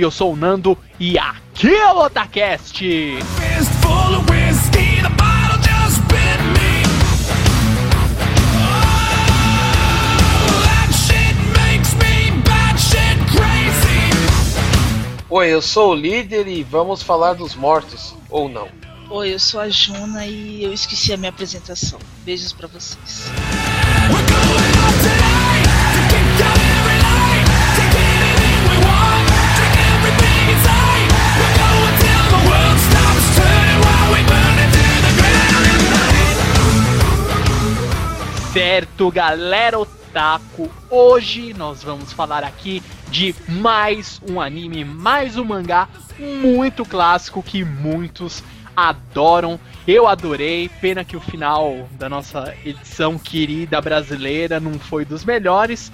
Oi, eu sou o Nando e aqui é o Otacast! Oh. Oi, eu sou o líder e vamos falar dos mortos, ou não. Oi, eu sou a Juna e eu esqueci a minha apresentação. Beijos pra vocês. We're Certo, galera otaku, hoje nós vamos falar aqui de mais um anime, mais um mangá muito clássico que muitos adoram. Eu adorei, pena que o final da nossa edição querida brasileira não foi dos melhores.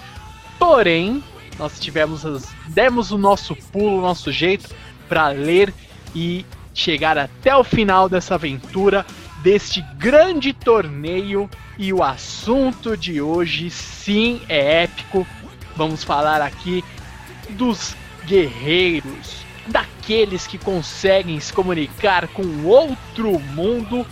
Porém, nós tivemos as, demos o nosso pulo, o nosso jeito para ler e chegar até o final dessa aventura deste grande torneio e o assunto de hoje sim é épico. Vamos falar aqui dos guerreiros, daqueles que conseguem se comunicar com outro mundo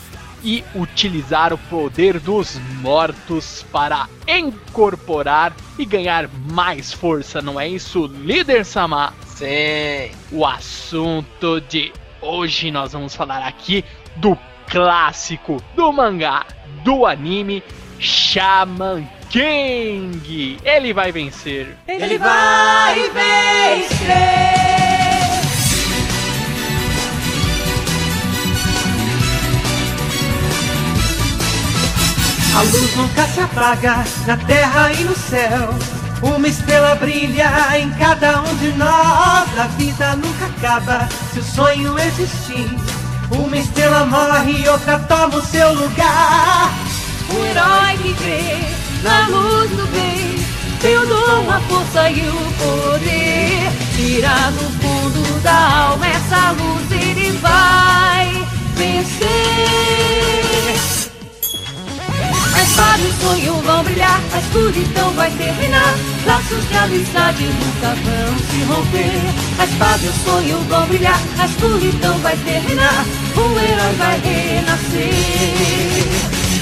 e utilizar o poder dos mortos para incorporar e ganhar mais força, não é isso, líder Sama? Sim. O assunto de hoje nós vamos falar aqui do clássico do mangá, do anime Shaman King. Ele vai vencer. Ele vai vencer. A luz nunca se apaga na terra e no céu. Uma estrela brilha em cada um de nós. A vida nunca acaba se o sonho existir. Uma estrela morre e outra toma o seu lugar. O herói que crê na luz do bem. Tem o dom, a força e o poder. Tira no fundo da alma essa luz, ele vai vencer. E o sonho vão brilhar, a escuridão vai terminar. Laços de amizade nunca vão se romper. A espada e o sonho vão brilhar, a escuridão vai terminar. O herói vai renascer.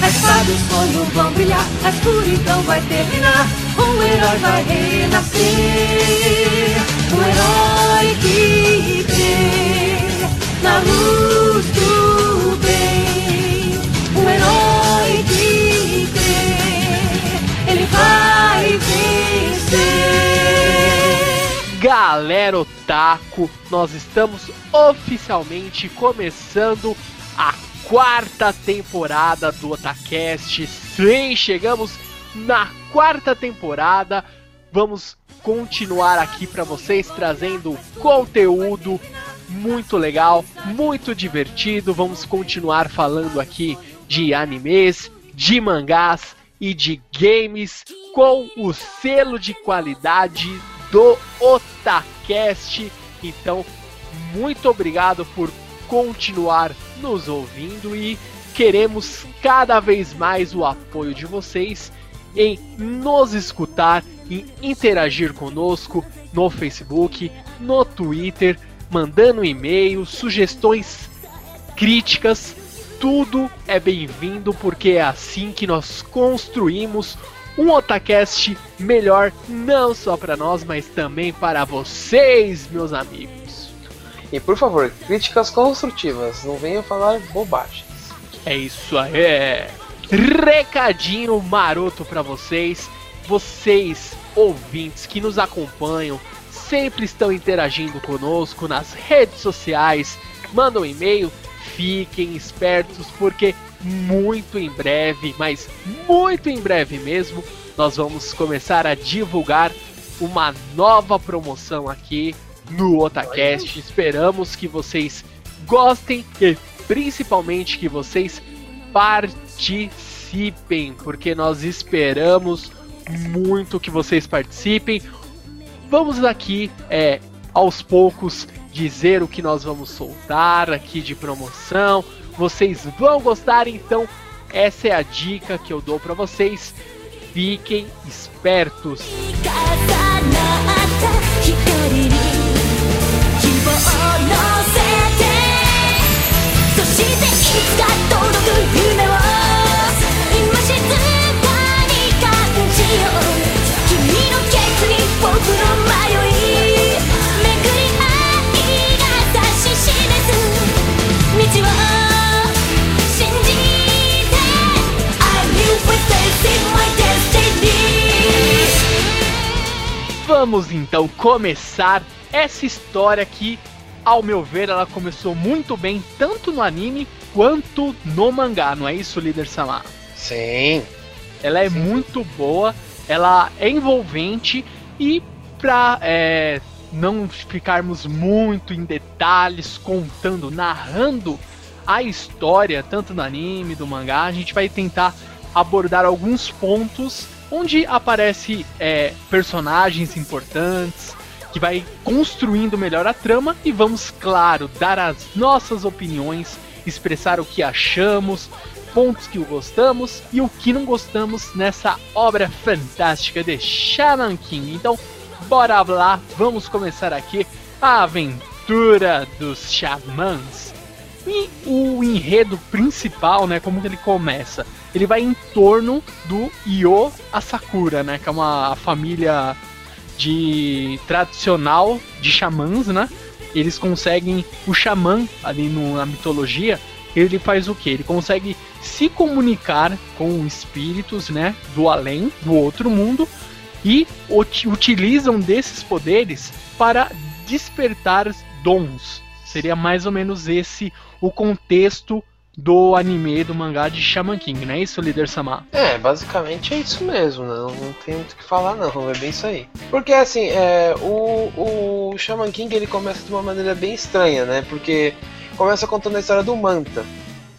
A espada e o sonho vão brilhar, a escuridão vai terminar. O herói vai renascer. O herói que crê na luz do Galera Otaku, nós estamos oficialmente começando a quarta temporada do Otacast. Sim, chegamos na quarta temporada. Vamos continuar aqui para vocês trazendo conteúdo muito legal, muito divertido. Vamos continuar falando aqui de animes, de mangás e de games com o selo de qualidade do Otacast. Então, muito obrigado por continuar nos ouvindo e queremos cada vez mais o apoio de vocês em nos escutar, em interagir conosco no Facebook, no Twitter, mandando e-mails, sugestões, críticas, tudo é bem-vindo porque é assim que nós construímos um Otacast melhor, não só para nós, mas também para vocês, meus amigos. E por favor, críticas construtivas, não venham falar bobagens. É isso aí. Recadinho maroto pra vocês. Vocês, ouvintes que nos acompanham, sempre estão interagindo conosco nas redes sociais. Mandam e-mail. Fiquem espertos porque muito em breve, mas muito em breve mesmo, nós vamos começar a divulgar uma nova promoção aqui no Otacast. Esperamos que vocês gostem e principalmente que vocês participem, porque nós esperamos muito que vocês participem. Vamos aqui, é, aos poucos, dizer o que nós vamos soltar aqui de promoção. Vocês vão gostar, então essa é a dica que eu dou para vocês. Fiquem espertos. Vamos então começar essa história que, ao meu ver, ela começou muito bem tanto no anime quanto no mangá, não é isso, líder Samar? Sim. Ela é muito boa, ela é envolvente e pra é, não ficarmos muito em detalhes contando, narrando a história, tanto do anime, do mangá, a gente vai tentar abordar alguns pontos onde aparece é, personagens importantes, que vai construindo melhor a trama e vamos, claro, dar as nossas opiniões, expressar o que achamos, pontos que gostamos e o que não gostamos nessa obra fantástica de Shaman King. Então, bora lá, vamos começar aqui a aventura dos xamãs. E o enredo principal, né, como que ele começa? Ele vai em torno do Io Asakura, né, que é uma família de tradicional de xamãs, né? Eles conseguem o xamã ali no- na mitologia, ele faz o que? Ele consegue se comunicar com espíritos, né, do além, do outro mundo e uti- utilizam desses poderes para despertar dons. Seria mais ou menos esse o contexto do anime, do mangá de Shaman King, não é isso, líder Sama? É, basicamente é isso mesmo, né? Não, não tem muito o que falar não, é bem isso aí. Porque assim, é, o, o Shaman King ele começa de uma maneira bem estranha, né? Porque começa contando a história do Manta,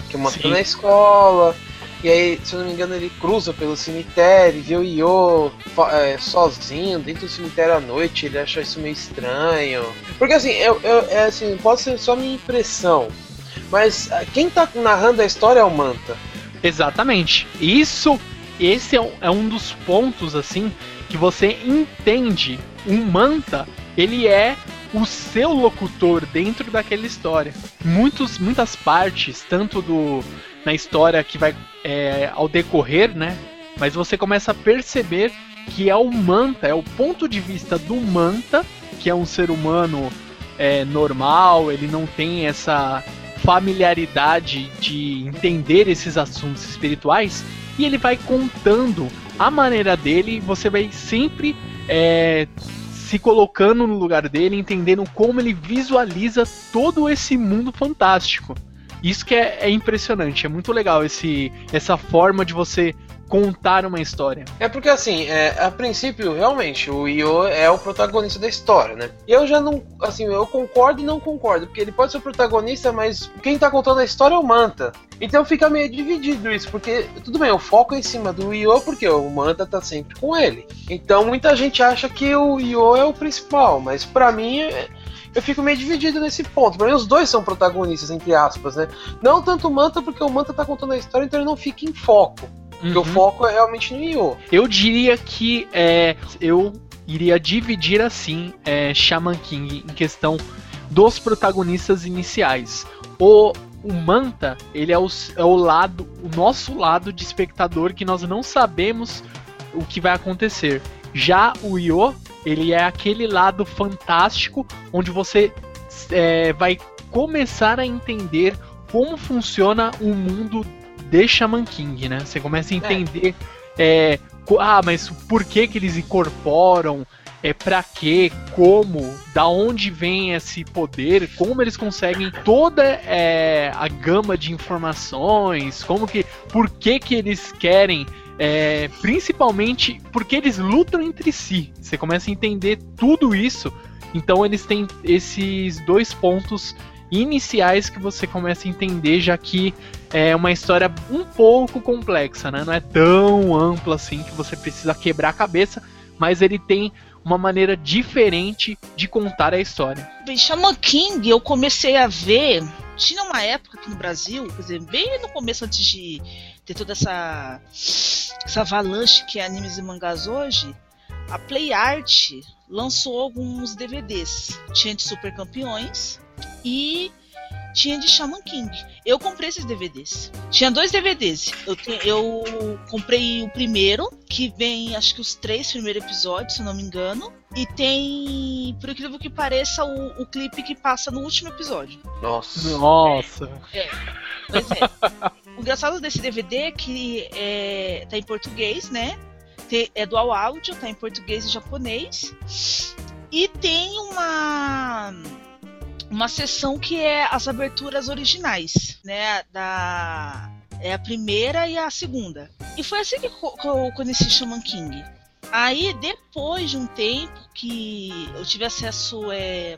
que o Manta tá na escola, e aí, se eu não me engano, ele cruza pelo cemitério, vê o Io é, sozinho, dentro do cemitério à noite, ele acha isso meio estranho. Porque assim, eu, eu- é, assim, pode ser só minha impressão, mas ah, quem tá narrando a história é o Manta. Exatamente. Isso, esse é um, é um dos pontos assim que você entende. Um manta, ele é o seu locutor dentro daquela história. Muitos, muitas partes, tanto do na história que vai é, ao decorrer, né? Mas você começa a perceber que é o manta, é o ponto de vista do manta, que é um ser humano é, normal, ele não tem essa familiaridade de entender esses assuntos espirituais e ele vai contando a maneira dele você vai sempre é, se colocando no lugar dele, entendendo como ele visualiza todo esse mundo fantástico. Isso que é, é impressionante, é muito legal esse, essa forma de você contar uma história. É porque assim, é, a princípio, realmente, o Io é o protagonista da história, né? E eu já não, assim, eu concordo e não concordo, porque ele pode ser o protagonista, mas quem tá contando a história é o Manta. Então fica meio dividido isso, porque tudo bem, o foco é em cima do Io, porque o Manta tá sempre com ele. Então muita gente acha que o Io é o principal, mas pra mim é- eu fico meio dividido nesse ponto. Pra mim, os dois são protagonistas, entre aspas, né? Não tanto o Manta, porque o Manta tá contando a história, então ele não fica em foco. Porque o Uhum. foco é realmente no Io. Eu diria que é, eu iria dividir assim é, Shaman King em questão dos protagonistas iniciais. O, o Manta, ele é o, é o lado, o nosso lado de espectador que nós não sabemos o que vai acontecer. Já o Io, ele é aquele lado fantástico onde você é, vai começar a entender como funciona o mundo de Shaman King, né? Você começa a entender é, co- ah, mas por que que eles incorporam? É para quê? Como? Da onde vem esse poder? Como eles conseguem toda é, a gama de informações? Como que? Por que que eles querem? É, principalmente porque eles lutam entre si. Você começa a entender tudo isso. Então eles têm esses dois pontos iniciais que você começa a entender, já que é uma história um pouco complexa, né? Não é tão ampla assim que você precisa quebrar a cabeça, mas ele tem uma maneira diferente de contar a história. Bem, Shaman King eu comecei a ver. Tinha uma época aqui no Brasil, quer dizer, bem no começo antes de ter toda essa, essa avalanche que é animes e mangás hoje, a Play Art lançou alguns DVDs. Tinha de Super Campeões e tinha de Shaman King. Eu comprei esses DVDs. Tinha dois DVDs. Eu, te- eu comprei o primeiro, que vem acho que os três primeiros episódios, se eu não me engano. E tem, por incrível que pareça, o, o clipe que passa no último episódio. Nossa. Nossa. Pois é. o engraçado desse DVD é que é, tá em português, né? Tem- é dual áudio, tá em português e japonês. E tem uma uma sessão que é as aberturas originais, né? Da é a primeira e a segunda. E foi assim que, eu conheci Shaman King. Aí, depois de um tempo que eu tive acesso é,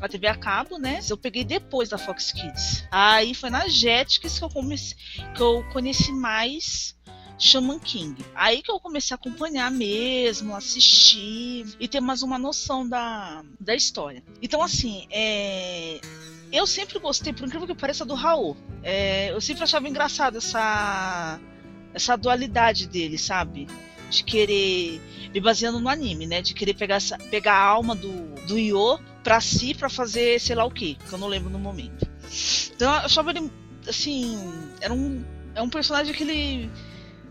à TV a cabo, né? Eu peguei depois da Fox Kids. Aí foi na Jetix que eu, comecei, que eu conheci mais Shaman King. Aí que eu comecei a acompanhar mesmo, assistir e ter mais uma noção da, da história. Então, assim, é, eu sempre gostei, por incrível que pareça, do Raul. É, eu sempre achava engraçado essa, essa dualidade dele, sabe? De querer, me baseando no anime, né? De querer pegar, essa, pegar a alma do, do Io pra si, pra fazer sei lá o que, que eu não lembro no momento. Então eu achava ele, assim, era um, é um personagem que ele,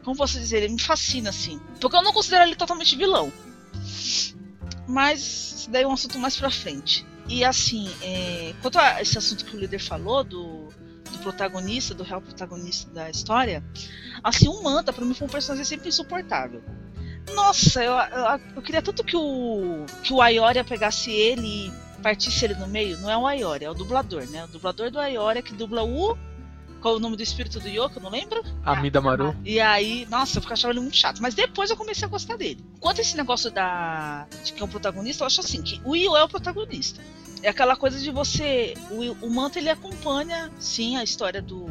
como posso dizer, ele me fascina, assim. Porque eu não considero ele totalmente vilão. Mas isso daí é um assunto mais pra frente. E assim, é, quanto a esse assunto que o líder falou, do, do protagonista, do real protagonista da história, assim, o Manta pra mim foi um personagem sempre insuportável. Nossa, eu, eu, eu queria tanto que o, que o Ayoria pegasse ele e partisse ele no meio. Não é o Ayoria, é o dublador, né? O dublador do Ayoria que dubla o. Qual é o nome do espírito do Yoko? Eu não lembro. Amida Maru. E aí, nossa, eu achava ele muito chato. Mas depois eu comecei a gostar dele. Quanto a esse negócio da de que é o protagonista, eu acho assim, que o Io é o protagonista. É aquela coisa de você. O, o Manta ele acompanha, sim, a história do,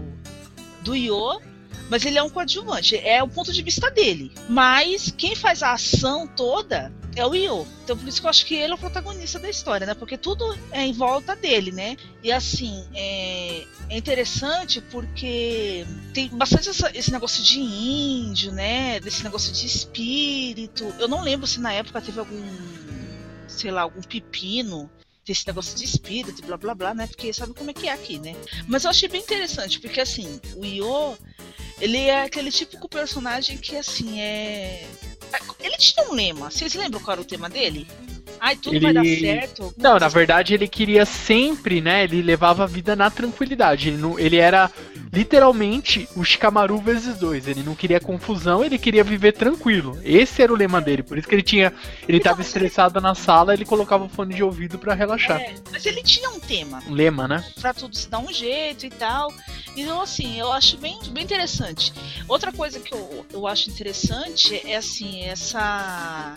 do Io, mas ele é um coadjuvante. É o ponto de vista dele. Mas quem faz a ação toda é o Io. Então por isso que eu acho que ele é o protagonista da história, né? Porque tudo é em volta dele, né? E assim, é, é interessante porque tem bastante essa- esse negócio de índio, né? Desse negócio de espírito. Eu não lembro se na época teve algum, sei lá, algum pepino desse negócio de espírito, blá blá blá, né? Porque sabe como é que é aqui, né? Mas eu achei bem interessante, porque assim, o Io, ele é aquele típico personagem que assim é. Ele tinha um lema. Vocês lembram qual era o tema dele? Ai, tudo vai dar Ele- certo. Não, na verdade ele queria sempre, né? Ele levava a vida na tranquilidade. Ele, não, ele era literalmente o Shikamaru vezes dois. Ele não queria confusão, ele queria viver tranquilo. Esse era o lema dele. Por isso que ele tinha. Ele tava estressado na sala, ele colocava o fone de ouvido pra relaxar. É, mas ele tinha um tema. Um lema, né? pra tudo se dar um jeito e tal. Então, assim, eu acho bem, bem interessante. Outra coisa que eu, eu acho interessante é, assim, essa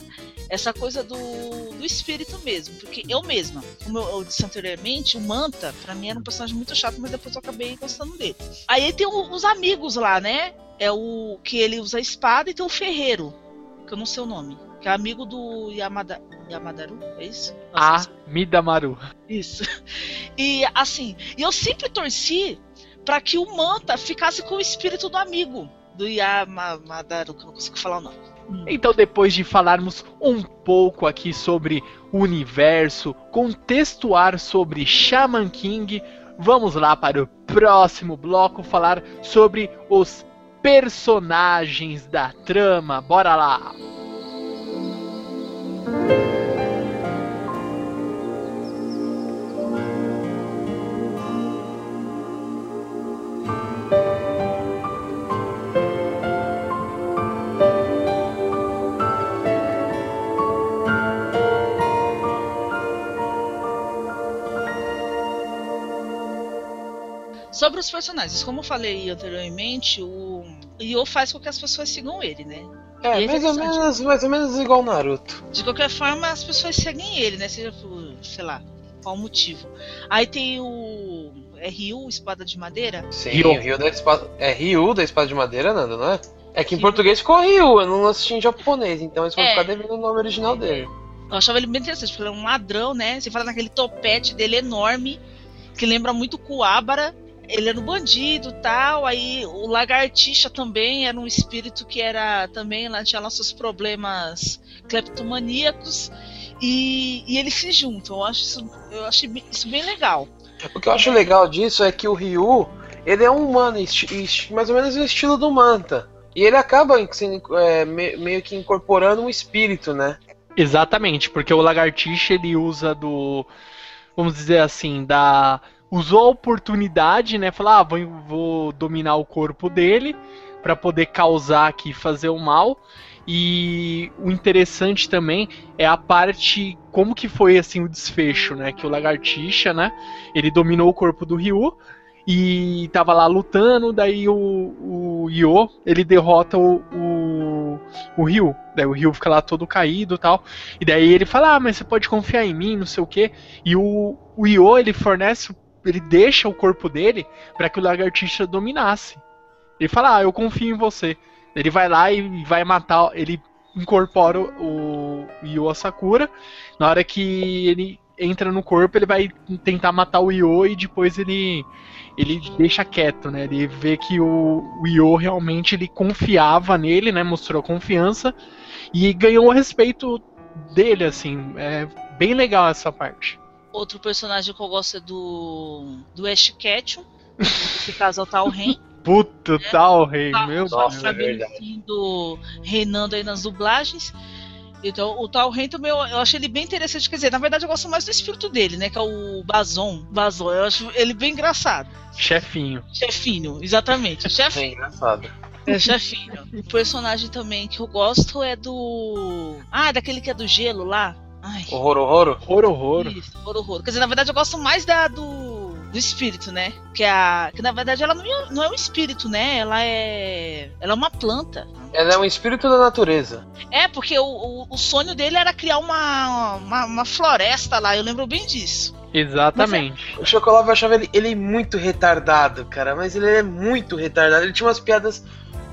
essa coisa do, do espírito mesmo. Porque eu mesma, como eu, eu disse anteriormente, o Manta, pra mim era um personagem muito chato, mas depois eu acabei gostando dele. Aí tem os amigos lá, né? É o que ele usa a espada e tem o Ferreiro, que eu não sei o nome. Que é amigo do Yamada, Yamadaru, é isso? A Midamaru. Isso. E assim, e eu sempre torci pra que o Manta ficasse com o espírito do amigo do Yamadaru, que eu não consigo falar o nome. Então, depois de falarmos um pouco aqui sobre o universo, contextuar sobre Shaman King, vamos lá para o próximo bloco falar sobre os personagens da trama. Bora lá! Sobre os personagens, como eu falei anteriormente, o Yo faz com que as pessoas sigam ele, né? É, é mais ou, menos, mais ou menos igual Naruto. De qualquer forma, as pessoas seguem ele, né? Seja por, sei lá, qual motivo. Aí tem o. É Ryu, Espada de Madeira? Sim, Ryu. o Ryu da espada. É Ryu da espada de madeira, Nando, não é? É que em Sim. português ficou Ryu, eu não assisti em japonês, então eles vão É. ficar devendo o nome original dele. Eu achava ele bem interessante, porque ele é um ladrão, né? Você fala naquele topete dele enorme, que lembra muito Kuwabara. Ele era um bandido tal. Aí o Lagartixa também era um espírito que era também lá tinha lá seus problemas cleptomaníacos. E, e eles se juntam. Eu acho isso, eu acho isso bem legal. O que eu acho legal disso é que o Ryu, ele é um humano, mais ou menos o estilo do Manta. E ele acaba sendo, é, me- meio que incorporando um espírito, né? Exatamente, porque o lagartixa ele usa do. Vamos dizer assim, da. Usou a oportunidade, né? Falar, ah, vou, vou dominar o corpo dele para poder causar aqui, fazer o mal. E o interessante também é a parte. Como que foi assim o desfecho, né? Que o lagartixa, né? Ele dominou o corpo do Ryu e tava lá lutando, daí o, o Yo, ele derrota o, o, o Ryu. Daí o Ryu fica lá todo caído tal. E daí ele fala, ah, mas você pode confiar em mim, não sei o quê. E o, o ele fornece, ele deixa o corpo dele para que o lagartixa dominasse. Ele fala, ah, eu confio em você. Ele vai lá e vai matar, ele incorpora o Yo Sakura. Na hora que ele entra no corpo, ele vai tentar matar o Yo e depois ele ele deixa quieto, né? Ele vê que o, o Yo realmente ele confiava nele, né? Mostrou confiança e ganhou o respeito dele, assim. É bem legal essa parte. Outro personagem que eu gosto é do. do Ash Ketchum. Esse casal tá o Ren. Puta, tal rei, Tá, meu nossa, Deus. é verdade. Fabrício reinando aí nas dublagens. Então, o tal Ren também, eu, eu achei ele bem interessante. Quer dizer, na verdade, eu gosto mais do espírito dele, né? Que é o Bazon. Bazon, eu acho ele bem engraçado. Chefinho. Chefinho, exatamente. É Chefinho. engraçado. É chefinho. O personagem também que eu gosto é do. Ah, daquele que é do gelo lá. Ai. Horror, horror. Horror, horror. Isso, horror, horror. Quer dizer, na verdade eu gosto mais da do, do espírito, né? Que é a que na verdade ela não é, não é um espírito, né? Ela é ela é uma planta. Ela é um espírito da natureza. É, porque o, o, o sonho dele era criar uma, uma, uma floresta lá, eu lembro bem disso. Exatamente. O Chocolate eu achava ele, ele muito retardado, cara. Mas ele é muito retardado. Ele tinha umas piadas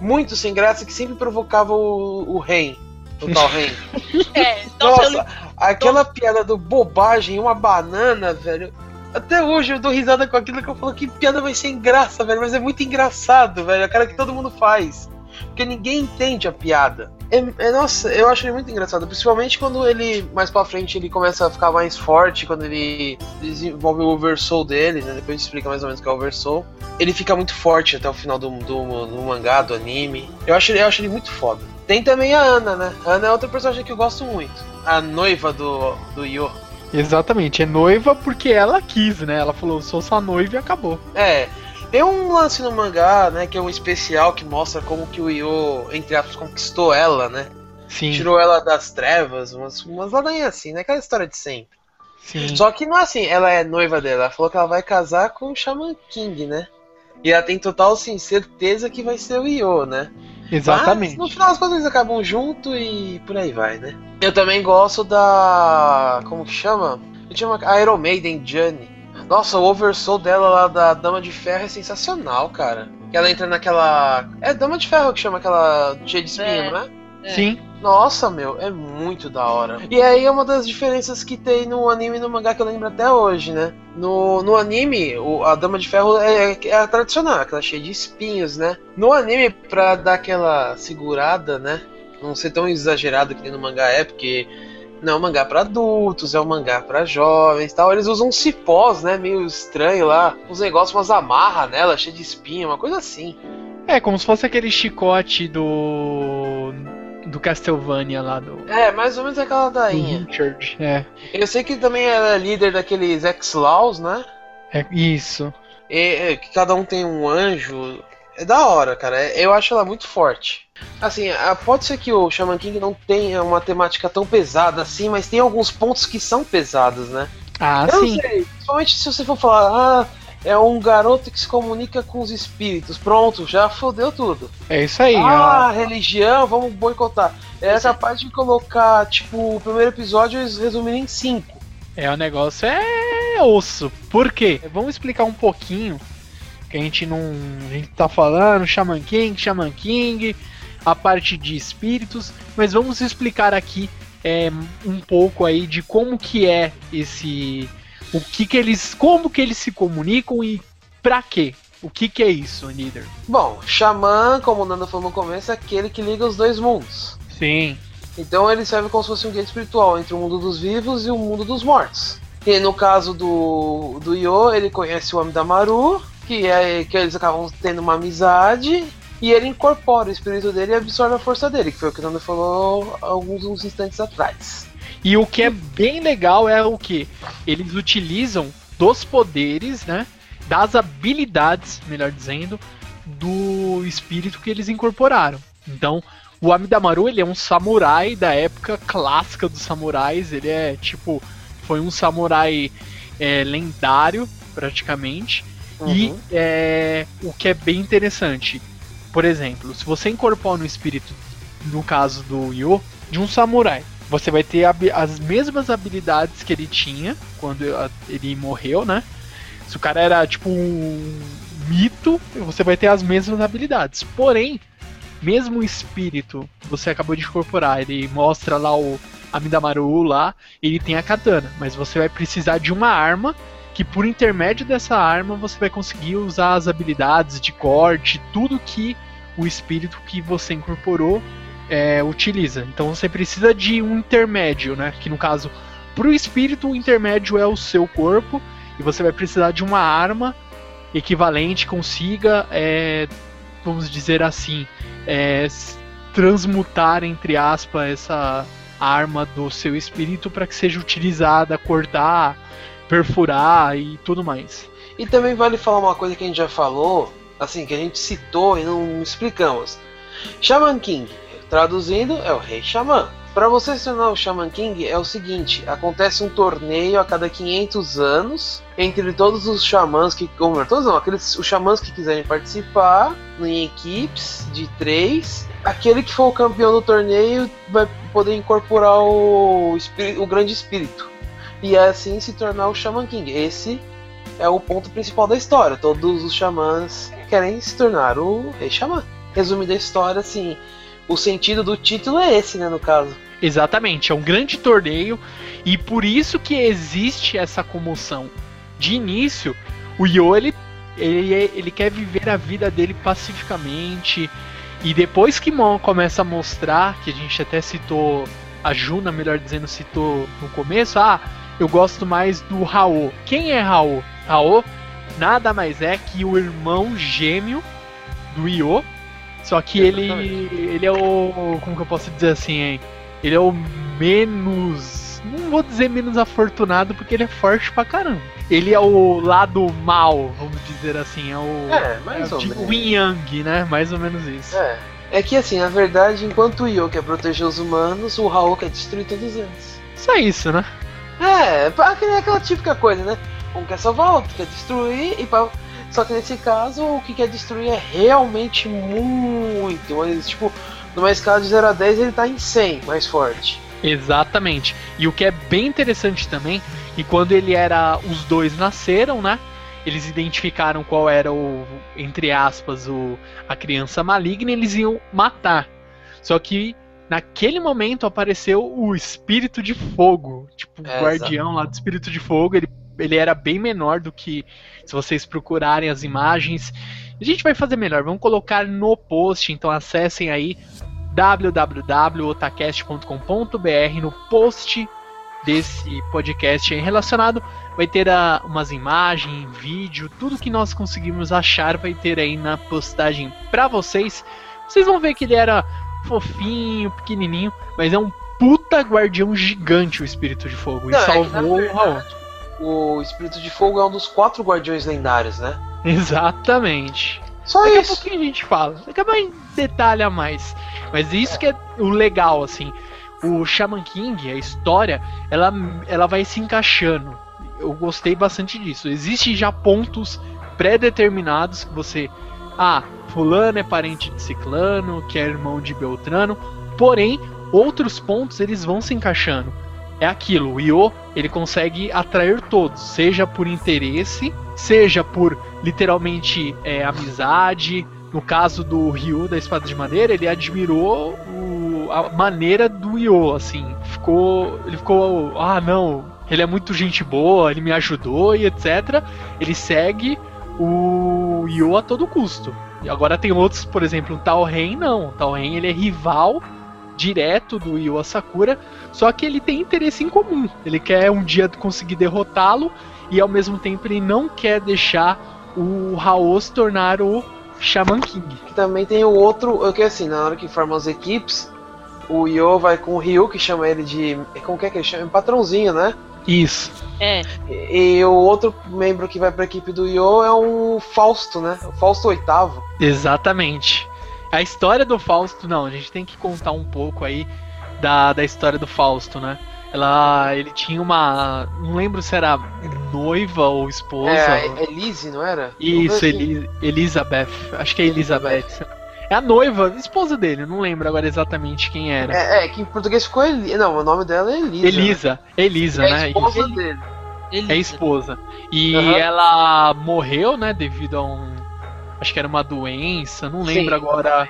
muito sem graça que sempre provocava o, o Ren. O tal Ren. É, então eu, Nossa, aquela piada do bobagem, uma banana, velho. Até hoje eu dou risada com aquilo que eu falo que piada vai sem graça, velho. Mas é muito engraçado, velho. A cara que todo mundo faz. Porque ninguém entende a piada. É, é- nossa, eu acho ele muito engraçado. Principalmente quando ele, mais pra frente, ele começa a ficar mais forte. Quando ele desenvolve o oversoul dele, né? Depois a gente explica mais ou menos o que é o oversoul. Ele fica muito forte até o final do, do, do mangá, do anime. Eu acho, ele- eu acho ele muito foda. Tem também a Ana, né? A Ana é outra personagem que eu gosto muito. A noiva do, do Yo. Exatamente. É noiva porque ela quis, né? Ela falou, sou sua noiva e acabou. É, tem um lance no mangá, né, que é um especial que mostra como que o Yo, entre aspas, conquistou ela, né? Sim, Tirou ela das trevas, umas, umas ladainhas assim, né? Aquela história de sempre. sim. Só que não é assim, ela é noiva dela, ela falou que ela vai casar com o Shaman King, né? E ela tem total assim, certeza que vai ser o Io, né? Exatamente. Mas, no final das contas eles acabam junto e por aí vai, né? Eu também gosto da. Como que chama? Eu chama Iron Maiden Journey. Nossa, o oversoul dela lá da Dama de Ferro é sensacional, cara. Que ela entra naquela. É Dama de Ferro que chama aquela cheia de espinho, É. não é? É. Sim. Nossa, meu, é muito da hora. E aí é uma das diferenças que tem no anime e no mangá que eu lembro até hoje, né? No, no anime, o- a Dama de Ferro é, é a tradicional, aquela cheia de espinhos, né? No anime, pra dar aquela segurada, né? Não ser tão exagerado que nem no mangá é, porque não é um mangá pra adultos, é um mangá pra jovens e tal. Eles usam cipós, né? Meio estranho lá. Uns negócios, umas amarra nela, cheia de espinho, uma coisa assim. É, como se fosse aquele chicote do. do Castlevania lá do. É, mais ou menos aquela do dainha. Richard. É. Eu sei que também ela é líder daqueles X-Laws, né? É isso. E, é, que cada um tem um anjo. É da hora, cara. É- Eu acho ela muito forte. Assim, a- pode ser que o Shaman King não tenha uma temática tão pesada assim, mas tem alguns pontos que são pesados, né? Ah, eu sim. não sei. Principalmente se você for falar, ah, é um garoto que se comunica com os espíritos. Pronto, já fodeu tudo. É isso aí. Ah, a- religião, vamos boicotar. É é. capaz de colocar, tipo, o primeiro episódio eles resumirem em cinco. É, o negócio é osso. Por quê? Vamos explicar um pouquinho. Que a gente não. A gente tá falando Shaman King, Shaman King, a parte de espíritos, mas vamos explicar aqui é, um pouco aí de como que é esse. O que que eles. Como que eles se comunicam e pra quê? O que que é isso, líder? Bom, Xamã, como o Nando falou no começo, é aquele que liga os dois mundos. Sim. Então ele serve como se fosse um guia espiritual entre o mundo dos vivos e o mundo dos mortos. E no caso do, do Yo, ele conhece o Amidamaru, que, é, que eles acabam tendo uma amizade, e ele incorpora o espírito dele e absorve a força dele, que foi o que o Nando falou alguns uns instantes atrás. E o que é bem legal é o que? Eles utilizam dos poderes, né? Das habilidades, melhor dizendo, do espírito que eles incorporaram. Então, o Amidamaru, ele é um samurai da época clássica dos samurais. Ele é tipo. Foi um samurai é, lendário, praticamente. E Uhum. é, o que é bem interessante, por exemplo, se você incorpora no espírito, no caso do Yo, de um samurai, você vai ter as mesmas habilidades que ele tinha quando ele morreu, né? Se o cara era tipo um mito, você vai ter as mesmas habilidades. Porém, mesmo o espírito, você acabou de incorporar, ele mostra lá o Amidamaru lá, ele tem a katana, mas você vai precisar de uma arma que por intermédio dessa arma você vai conseguir usar as habilidades de corte, tudo que o espírito que você incorporou é, utiliza. Então você precisa de um intermédio, né? Que no caso, para o espírito, o intermédio é o seu corpo e você vai precisar de uma arma equivalente, consiga, é, vamos dizer assim, é, transmutar entre aspas essa arma do seu espírito para que seja utilizada, cortar, perfurar e tudo mais. E também vale falar uma coisa que a gente já falou, assim, que a gente citou e não explicamos. Shaman King, traduzindo, é o Rei Xamã. Para você se tornar o Shaman King é o seguinte: acontece um torneio a cada 500 anos entre todos os xamãs que. Como, todos não, aqueles os xamãs que quiserem participar em equipes de três. Aquele que for o campeão do torneio vai poder incorporar o, o grande espírito. E assim se tornar o Shaman King. Esse é o ponto principal da história. Todos os xamãs querem se tornar o Rei Xamã. Resumindo a história, assim, o sentido do título é esse, né, no caso. Exatamente, é um grande torneio e por isso que existe essa comoção. De início, o Yo ele, ele, ele quer viver a vida dele pacificamente e depois que mo- começa a mostrar, que a gente até citou, a Juna, melhor dizendo, citou no começo, ah, eu gosto mais do Raô. Quem é Raô? Raô nada mais é que o irmão gêmeo do Yo, só que ele, Exatamente. ele é o. Como que eu posso dizer assim, hein? Ele é o menos. Não vou dizer menos afortunado, porque ele é forte pra caramba. Ele é o lado mal, vamos dizer assim. É o. É, mais é ou tipo menos. Yang, né? Mais ou menos isso. É. É que assim, na verdade, enquanto o Yo quer proteger os humanos, o Raul quer destruir todos eles. Só isso, né? É, aquela, aquela típica coisa, né? Um quer salvar, outro quer destruir, e pra... Só que nesse caso, o que quer destruir é realmente muito. Mas, tipo, numa escala de 0 a 10, ele tá em 100 mais forte. Exatamente. E o que é bem interessante também, que quando ele era. Os dois nasceram, né? Eles identificaram qual era o, entre aspas, o, a criança maligna e eles iam matar. Só que naquele momento apareceu o espírito de fogo. Tipo, o É, guardião lá do espírito de fogo. Ele, ele era bem menor do que se vocês procurarem as imagens. A gente vai fazer melhor, vamos colocar no post, então acessem aí www.otacast.com.br no post desse podcast aí relacionado vai ter ah, umas imagens, vídeo, tudo que nós conseguimos achar vai ter aí na postagem pra vocês. Vocês vão ver que ele era fofinho, pequenininho, mas é um puta guardião gigante o espírito de fogo e Não, é na salvou o Raul. O Espírito de Fogo é um dos quatro guardiões lendários, né? Exatamente. Só Daqui a isso. pouquinho a gente fala. Daqui a pouco a detalha mais. Mas isso que é o legal, assim. O Shaman King, a história, ela, ela vai se encaixando. Eu gostei bastante disso. Existem já pontos pré-determinados que você. Ah, fulano é parente de ciclano, que é irmão de Beltrano. Porém, outros pontos eles vão se encaixando. É aquilo, o Io, ele consegue atrair todos, seja por interesse, seja por literalmente é, amizade. No caso do Ryu da Espada de Madeira, ele admirou o- a maneira do Io, assim. Ficou, ele ficou, ah não, ele é muito gente boa, ele me ajudou e etc. Ele segue o Io a todo custo. E agora tem outros, por exemplo, o Talren não. O Talren ele é rival direto do Io Sakura, só que ele tem interesse em comum. Ele quer um dia conseguir derrotá-lo e ao mesmo tempo ele não quer deixar o Raul se tornar o Shaman King. Que também tem o outro, que assim, na hora que formam as equipes, o Yo vai com o Ryu, que chama ele de. Como que é que ele chama? Patrãozinho, né? Isso. É, E, e o outro membro que vai pra equipe do Yo é o Fausto, né? O Fausto oitavo. Exatamente. A história do Fausto, não, a gente tem que contar um pouco aí da, da história do Fausto, né? Ela, ele tinha uma, não lembro se era noiva ou esposa. É, a Elise, não era? Isso, Assim, Eli Elizabeth. Acho que é Elizabeth. É a noiva, esposa dele, não lembro agora exatamente quem era. É, é, que em português ficou Eli. Não, o nome dela é Elisa. Elisa, Elisa, né? É né? a esposa Isso. dele. ele. É esposa. E Aham. ela morreu, né, devido a um. Acho que era uma doença, não lembro Sim. agora.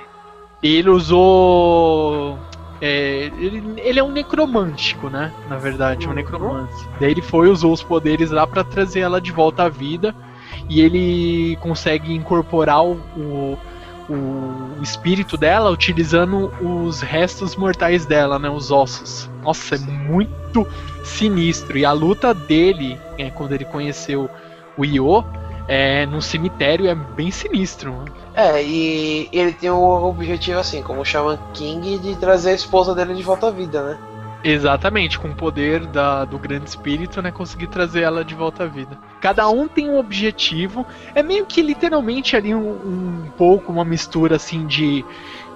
Ele usou. é, ele, ele é um necromântico, né? Na verdade, um Uhum. necromante. Daí ele foi usou os poderes lá pra trazer ela de volta à vida. E ele consegue incorporar o, o, o espírito dela utilizando os restos mortais dela, né? Os ossos. Nossa, é muito sinistro. E a luta dele, é, quando ele conheceu o Io, é, no cemitério é bem sinistro. mano. É, e ele tem o objetivo, assim, como o Shaman King, de trazer a esposa dele de volta à vida, né? Exatamente, com o poder da, do grande espírito, né? Conseguir trazer ela de volta à vida. Cada um tem um objetivo. É meio que literalmente ali um, um pouco uma mistura assim de.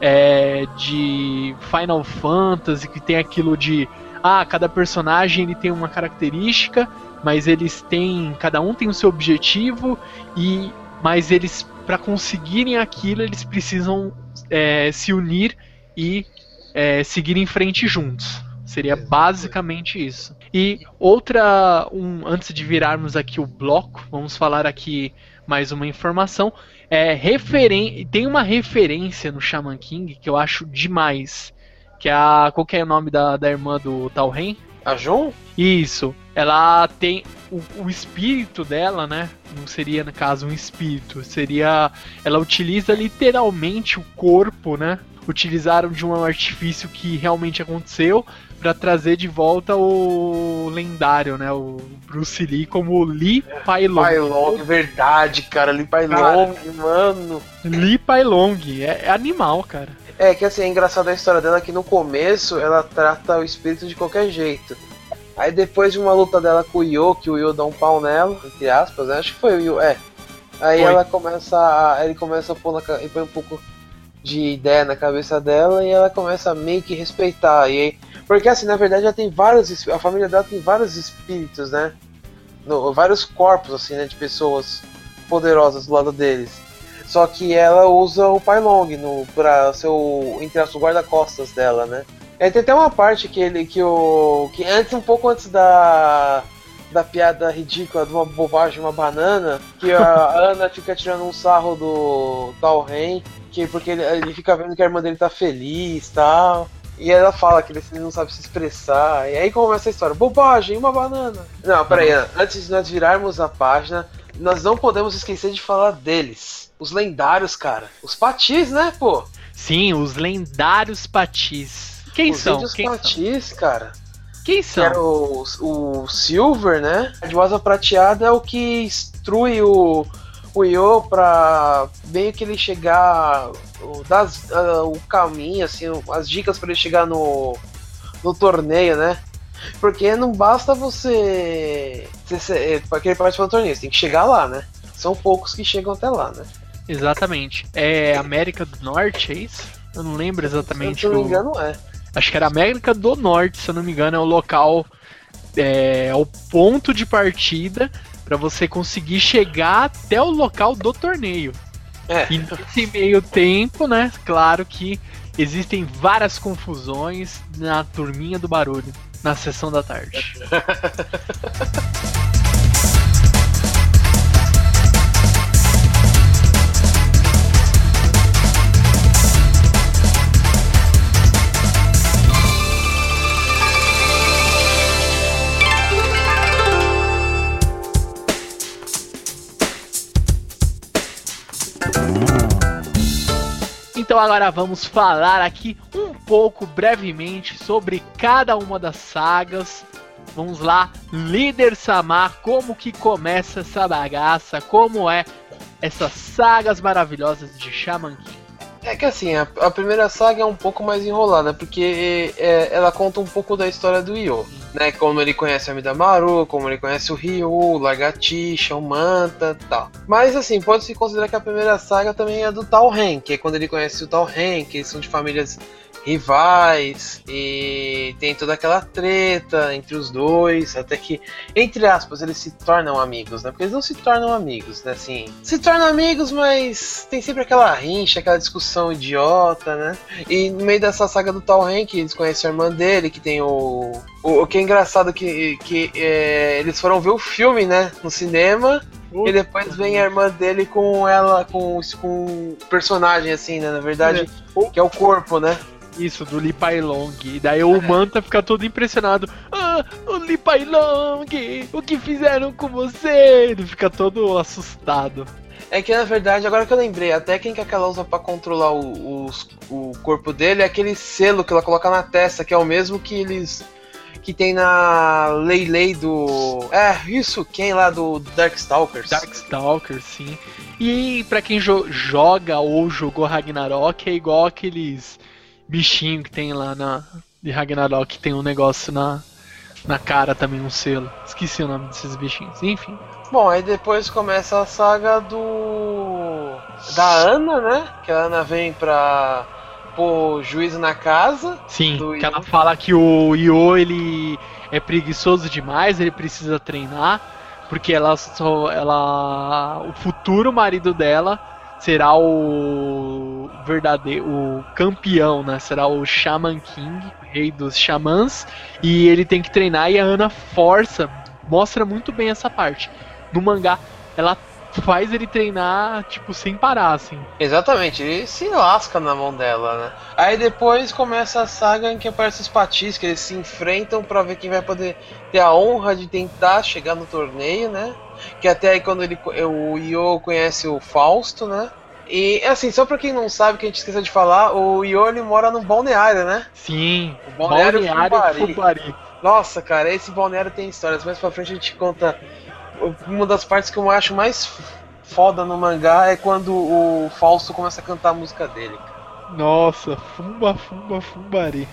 é, de Final Fantasy, que tem aquilo de. Ah, cada personagem ele tem uma característica, mas eles têm. Cada um tem o seu objetivo, e mas eles, para conseguirem aquilo, eles precisam é, se unir e é, seguir em frente juntos. Seria basicamente isso. E outra, um, antes de virarmos aqui o bloco, vamos falar aqui mais uma informação. É, referen tem uma referência no Shaman King que eu acho demais. Que é a. Qual que é o nome da, da irmã do Talren? A Jun? Isso. Ela tem. O, o espírito dela, né? Não seria, no caso, um espírito. Seria. Ela utiliza literalmente o corpo, né? Utilizaram de um artifício que realmente aconteceu para trazer de volta o lendário, né? O Bruce Lee como Lee Pailong. Pai Long, verdade, cara. Ali Pai Cara. Long, mano. Lee Pailong. É, é animal, cara. É que assim, é engraçado a história dela que no começo ela trata o espírito de qualquer jeito. Aí depois de uma luta dela com o Yo, que o Yo dá um pau nela, entre aspas, né? acho que foi o Yo, é. Aí Foi. ela começa a, ele começa a pôr, na, põe um pouco de ideia na cabeça dela e ela começa a meio que respeitar. E aí, porque assim, na verdade ela tem vários, a família dela tem vários espíritos, né? No, vários corpos assim, né, de pessoas poderosas do lado deles. Só que ela usa o Pai Long no, pra ser o, entre as guarda-costas dela, né? Aí tem até uma parte que ele que o que antes um pouco antes da da piada ridícula de uma bobagem, uma banana, que a Ana fica tirando um sarro do Tal Ren, que porque ele, ele fica vendo que a irmã dele tá feliz, tal. E ela fala que ele não sabe se expressar. E aí começa a história. Bobagem, uma banana. Não, peraí, Ana. Antes de nós virarmos a página, nós não podemos esquecer de falar deles. Os lendários, cara. Os patis, né, pô? Sim, os lendários patis. Quem Os são? índios Quem são? patis, cara. Quem Que são? era o, o Silver, né? A de asa prateada é o que instrui o, o Yo pra meio que ele chegar. o- Das, ah, o caminho, assim, as dicas pra ele chegar no, no torneio, né? Porque não basta você. você ser- Pra querer participar do torneio, você tem que chegar lá, né? São poucos que chegam até lá, né? Exatamente. É América do Norte, é isso? Eu não lembro Se exatamente. eu não me engano, é. Acho que era América do Norte, se eu não me engano, é o local, é, é o ponto de partida para você conseguir chegar até o local do torneio. É. E nesse meio tempo, né? Claro que existem várias confusões na turminha do barulho, na sessão da tarde. Então agora vamos falar aqui um pouco brevemente sobre cada uma das sagas. Vamos lá, líder Samar, como que começa essa bagaça, como é essas sagas maravilhosas de Shaman King. É que assim, a, a primeira saga é um pouco mais enrolada, porque é, ela conta um pouco da história do Io, né? Como ele conhece a Midamaru, como ele conhece o Ryu, o Lagartixa, o Manta e tal. Mas assim, pode-se considerar que a primeira saga também é do Tal Ren, que é quando ele conhece o Tal Ren, que eles são de famílias rivais e tem toda aquela treta entre os dois, até que, entre aspas, eles se tornam amigos, né? Porque eles não se tornam amigos, né? Assim, se tornam amigos, mas tem sempre aquela rincha, aquela discussão idiota, né? E no meio dessa saga do Tal que eles conhecem a irmã dele, que tem o. O, o que é engraçado que, que é, eles foram ver o filme, né? No cinema. E depois vem a irmã dele com ela, com, com um personagem assim, né? Na verdade, que é o corpo, né? Isso, do Li Pai Long. E daí o Manta fica todo impressionado. Ah, o Li Pai Long, o que fizeram com você? Ele fica todo assustado. É que na verdade, agora que eu lembrei, a técnica que ela usa pra controlar o, os- o corpo dele é aquele selo que ela coloca na testa, que é o mesmo que eles. que tem na Lei Lei do. É, isso, quem lá do Darkstalkers. Darkstalker, sim. E pra quem jo- joga ou jogou Ragnarok, é igual aqueles bichinhos que tem lá na de Ragnarok, que tem um negócio na, na cara também, um selo. Esqueci o nome desses bichinhos. Enfim. Bom, aí depois começa a saga do. da Ana, né? Que a Ana vem pra pôr juízo na casa. Sim, que ela Io. fala que o Io ele é preguiçoso demais, ele precisa treinar, porque ela só ela o futuro marido dela será o verdadeiro o campeão, né? Será o Shaman King, rei dos xamãs, e ele tem que treinar e a Ana força, mostra muito bem essa parte. No mangá, ela faz ele treinar tipo sem parar assim. Exatamente, ele se lasca na mão dela, né? Aí depois começa a saga em que aparecem os patis, que eles se enfrentam pra ver quem vai poder ter a honra de tentar chegar no torneio, né? Que até aí quando ele, o Io conhece o Fausto, né? E assim, só pra quem não sabe, que a gente esqueceu de falar, o Io ele mora num balneário, né? Sim, O Balneário Fubari. Fubari. Nossa, cara, esse balneário tem histórias. Mais pra frente a gente conta. Uma das partes que eu acho mais foda no mangá é quando o Fausto começa a cantar a música dele. Nossa, Fumba, Fumba, Fumbari.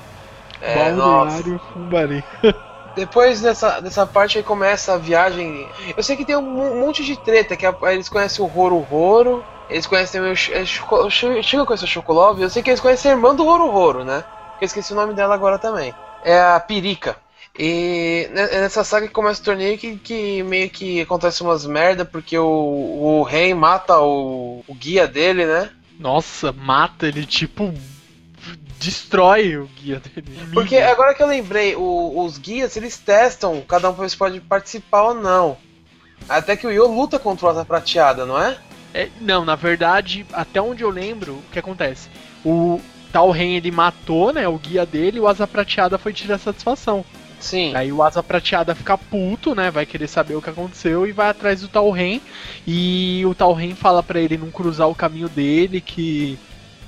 É, nossa. Balneário Fumbari. Depois dessa, dessa parte aí começa a viagem. Eu sei que tem um mo- monte de treta, que a- eles conhecem o Roro Roro, eles conhecem o. É, Chega a conhecer o Chocolove, eu sei que eles conhecem a irmã do Roro Roro, né? Que eu esqueci o nome dela agora também. É a Pirica. E é nessa saga que começa o torneio que, que meio que acontece umas merda, porque o, o rei mata o, o guia dele, né? Nossa, mata ele, tipo. Destrói o guia dele. Porque Mija. agora que eu lembrei, o- os guias eles testam cada um pra ver se pode participar ou não. Até que o Yo luta contra o Asa Prateada, não é? É, não, na verdade, até onde eu lembro, o que acontece? O Tal Ren ele matou, né, o guia dele e o Asa Prateada foi tirar satisfação. Sim. Aí o Asa Prateada fica puto, né, vai querer saber o que aconteceu e vai atrás do Tal Ren. E o Tal Ren fala pra ele não cruzar o caminho dele, que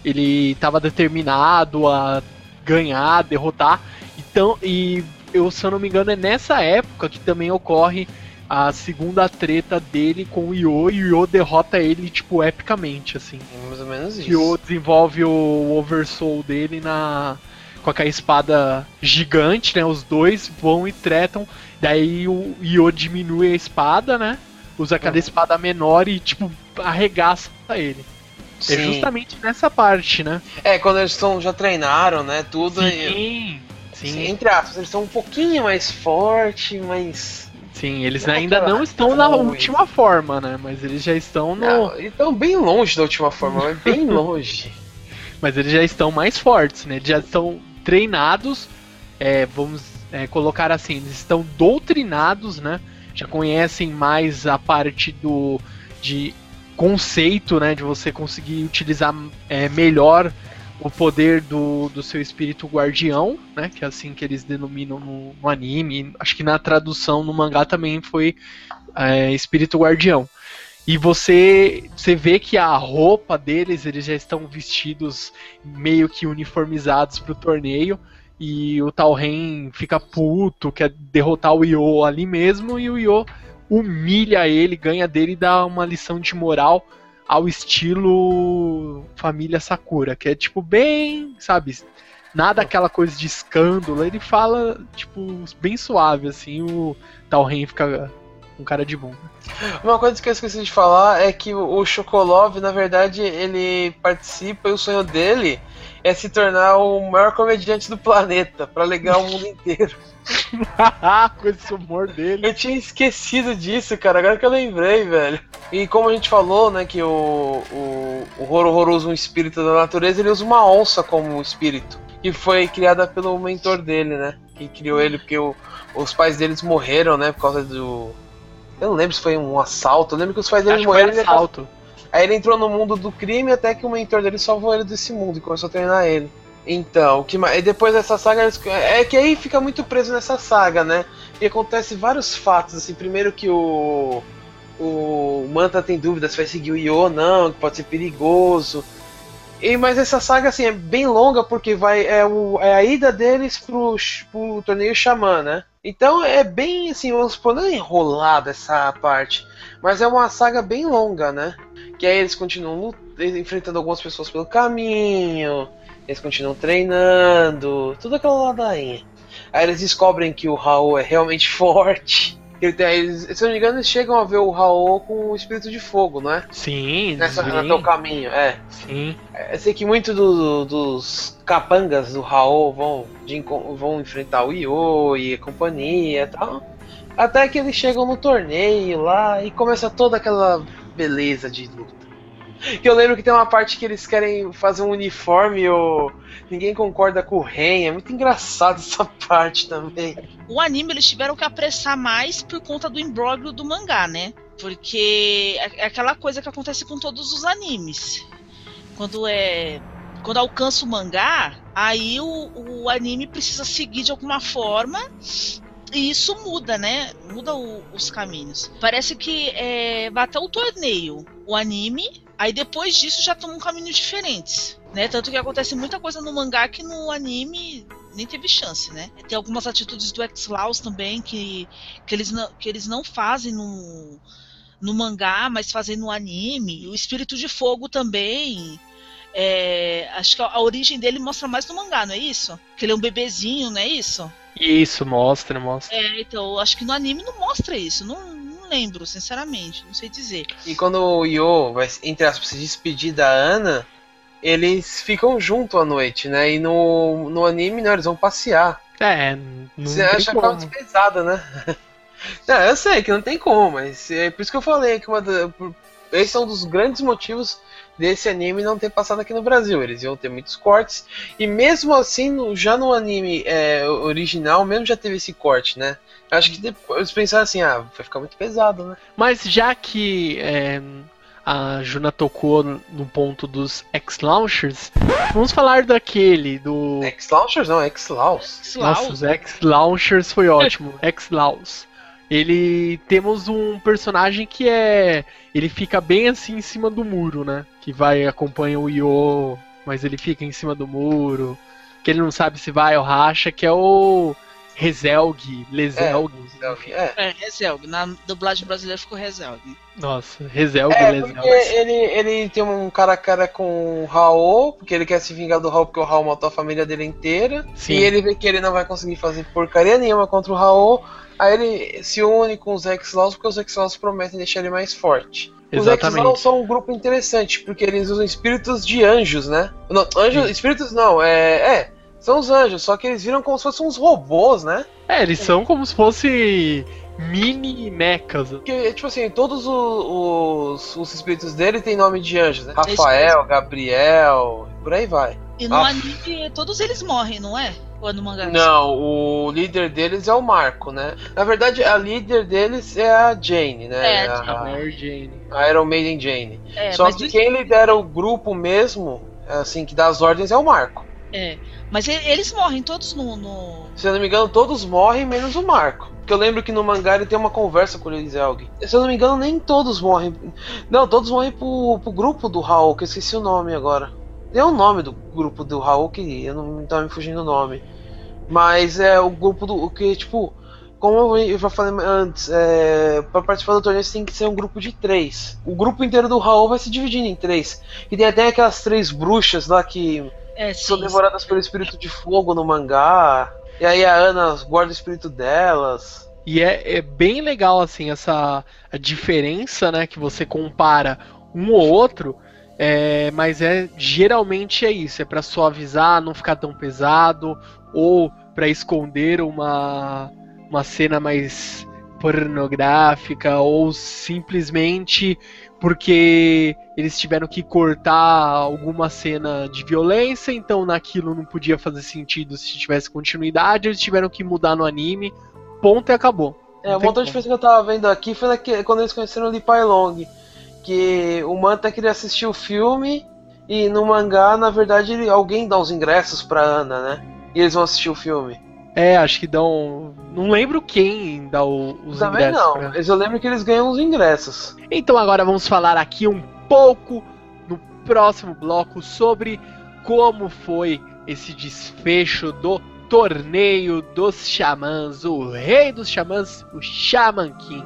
ele tava determinado a ganhar, derrotar. Então, e eu, se eu não me engano, é nessa época que também ocorre a segunda treta dele com o Yo, e o Yo derrota ele, tipo, epicamente, assim. Mais ou menos isso. desenvolve o Oversoul dele na com aquela espada gigante, né? Os dois vão e tretam. Daí o Yo diminui a espada, né? Usa aquela Uhum. espada menor e, tipo, arregaça ele. É Sim. justamente nessa parte, né? É, quando eles estão já treinaram, né? Tudo. e- Sim, Sim, sim, entre aspas, eles estão um pouquinho mais forte, mas. Sim. Eles Não, ainda não estão na última forma, né? Mas eles já estão no. Não, eles estão bem longe da última forma, mas bem longe. Mas eles já estão mais fortes, né? Eles já estão treinados, é, vamos é, colocar assim, eles estão doutrinados, né? Já conhecem mais a parte do de conceito, né? De você conseguir utilizar é, melhor o poder do, do seu espírito guardião, né? Que é assim que eles denominam no, no anime. Acho que na tradução no mangá também foi é, espírito guardião. E você, você vê que a roupa deles, eles já estão vestidos meio que uniformizados pro torneio. E o Tal Ren fica puto, quer derrotar o Yo ali mesmo. E o Yo humilha ele, ganha dele e dá uma lição de moral ao estilo família Sakura, que é tipo bem, sabe, nada aquela coisa de escândalo. Ele fala, tipo, bem suave, assim. O Tal Ren fica com cara de bom. Uma coisa que eu esqueci de falar é que o o Chocolov, na verdade, ele participa e o sonho dele é se tornar o maior comediante do planeta, pra alegar o mundo inteiro. com esse humor dele. Eu tinha esquecido disso, cara, agora que eu lembrei, velho. E como a gente falou, né, que o, o, o Horror usa um espírito da natureza, ele usa uma onça como espírito. Que foi criada pelo mentor dele, né? Que criou ele porque o- os pais deles morreram, né? Por causa do. Eu não lembro se foi um assalto. Eu lembro que os pais dele Acho que foi morreram. e ele assalto. Aí ele entrou no mundo do crime até que o mentor dele salvou ele desse mundo e começou a treinar ele. Então, que? E depois dessa saga, eles- é que aí fica muito preso nessa saga, né? E acontece vários fatos, assim, primeiro que o o Manta tem dúvida se vai seguir o Yo ou não, que pode ser perigoso. E, mas essa saga assim é bem longa porque vai é, o, é a ida deles pro, pro torneio Xamã, né? Então é bem assim, vamos supor, não é enrolada essa parte, mas é uma saga bem longa, né? Que aí eles continuam enfrentando algumas pessoas pelo caminho, eles continuam treinando, tudo aquela ladainha. Aí eles descobrem que o Raul é realmente forte. Eles- se eu não me engano, eles chegam a ver o Raul com o espírito de fogo, não é? Sim, Nessa, sim, até o caminho, é. sim. Eu sei que muito do- dos capangas do Raul vão, de vão enfrentar o Io e a companhia e tal. Até que eles chegam no torneio lá e começa toda aquela beleza de luta. Que eu lembro que tem uma parte que eles querem fazer um uniforme ou ninguém concorda com o Ren. É muito engraçado essa parte também. O anime eles tiveram que apressar mais por conta do imbróglio do mangá, né? Porque é é aquela coisa que acontece com todos os animes. Quando é. Quando alcança o mangá, aí o, o anime precisa seguir de alguma forma. E isso muda, né? Muda o- os caminhos. Parece que é, até o torneio, o anime, aí depois disso já toma um caminho diferentes. Né? Tanto que acontece muita coisa no mangá que no anime nem teve chance, né? Tem algumas atitudes do X-Laws também que, que, eles não, que eles não fazem no, no mangá, mas fazem no anime. O Espírito de Fogo também. é, acho que a origem dele mostra mais no mangá, não é isso? Que ele é um bebezinho, não é isso? Isso, mostra, mostra. É, então, acho que no anime não mostra isso. Não, não lembro, sinceramente. Não sei dizer. E quando o Yo vai, entre aspas, se despedir da Ana, eles ficam junto à noite, né? E no, no anime, não, eles vão passear. É, não Você tem acha que é como. muito pesada, né? Não, eu sei que não tem como, mas é por isso que eu falei que uma da- esse é um dos grandes motivos desse anime não ter passado aqui no Brasil. Eles iam ter muitos cortes, e mesmo assim, no- já no anime é, original, mesmo já teve esse corte, né? Acho que depois eles pensaram assim, ah, vai ficar muito pesado, né? Mas já que é, a Juna tocou no ponto dos X-Launchers, vamos falar daquele, do. X-Launchers não, X-Laws. Nossa, os X-Launchers foi ótimo. X-Laws. Ele. Temos um personagem que é. Ele fica bem assim em cima do muro, né? Que vai acompanha o Yo, mas ele fica em cima do muro. Que ele não sabe se vai ou racha, que é o. Rezelg, Lezelg. É, É, Rezelg. Na dublagem brasileira ficou Rezelg. Nossa, Rezelg, É, Lezelg. ele, ele tem um cara a cara com o Raul, porque ele quer se vingar do Raul, porque o Raul matou a família dele inteira. Sim. E ele vê que ele não vai conseguir fazer porcaria nenhuma contra o Raul. Aí ele se une com os X-Laws, porque os X-Laws prometem deixar ele mais forte. Os Exatamente. X-Laws são um grupo interessante, porque eles usam espíritos de anjos, né? Não, anjos, Sim. espíritos não, é. É, são os anjos, só que eles viram como se fossem uns robôs, né? É, eles são como se fosse mini mechas. Porque, tipo assim, todos o- os, os espíritos dele têm nome de anjos, né? Rafael, Gabriel, por aí vai. E no Ah. anime, todos eles morrem, não é? Ou é no mangá? Não, o líder deles é o Marco, né? Na verdade, a líder deles é a Jane, né? É, a A a, Mary Jane. a Iron Maiden Jane. É, Só que quem lidera o grupo mesmo, assim, que dá as ordens é o Marco. É. Mas eles morrem todos no. no- Se eu não me engano, todos morrem, menos o Marco. Porque eu lembro que no mangá ele tem uma conversa com o Lizelg. Se eu não me engano, nem todos morrem. Não, todos morrem pro, pro grupo do Raul, que eu esqueci o nome agora. Tem um nome do grupo do Raul que eu não tava me fugindo o nome. Mas é o grupo do. o que, tipo. Como eu já falei antes, é, para participar do torneio você tem que ser um grupo de três. O grupo inteiro do Raul vai se dividindo em três. E tem até aquelas três bruxas lá que É, são sim. devoradas pelo espírito de fogo no mangá. E aí a Ana guarda o espírito delas. E é, é bem legal, assim, essa diferença, né, que você compara um ou outro, é, mas é geralmente é isso, é pra suavizar, não ficar tão pesado, ou pra esconder uma, uma cena mais pornográfica, ou simplesmente porque eles tiveram que cortar alguma cena de violência, então naquilo não podia fazer sentido se tivesse continuidade, eles tiveram que mudar no anime, ponto e acabou. É, uma outra diferença que eu tava vendo aqui foi naque- quando eles conheceram o Lee Pai Long. Que o Manta queria assistir o filme e no mangá, na verdade, ele- alguém dá os ingressos pra Ana, né? E eles vão assistir o filme. É, acho que dão. Não lembro quem dá o- os Também ingressos. não, pra- mas eu lembro que eles ganham os ingressos. Então agora vamos falar aqui um pouco no próximo bloco sobre como foi esse desfecho do torneio dos xamãs, o rei dos xamãs, o Shaman King.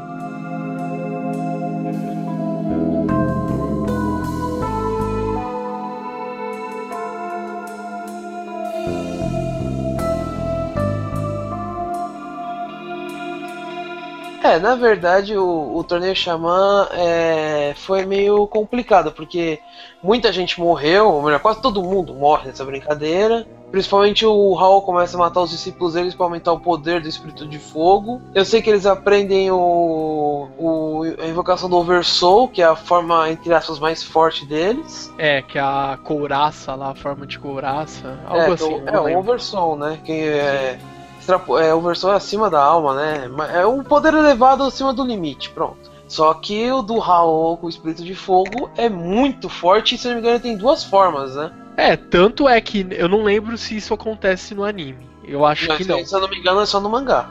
É, na verdade o, o torneio Xamã é, foi meio complicado, porque muita gente morreu, ou melhor, quase todo mundo morre nessa brincadeira. Principalmente o Raul começa a matar os discípulos deles para aumentar o poder do espírito de fogo. Eu sei que eles aprendem o, o- a invocação do Oversoul, que é a forma, entre aspas, mais forte deles. É, que é a couraça lá, a forma de couraça, algo é, assim. é o. Oversoul, né? Que é, extrapo- é, Oversoul é acima da alma, né? É um poder elevado acima do limite, pronto. Só que o do Raul com o espírito de fogo é muito forte e, se não me engano, tem duas formas, né? É, tanto é que eu não lembro se isso acontece no anime. Eu acho Mas, que não. Se eu não me engano, é só no mangá.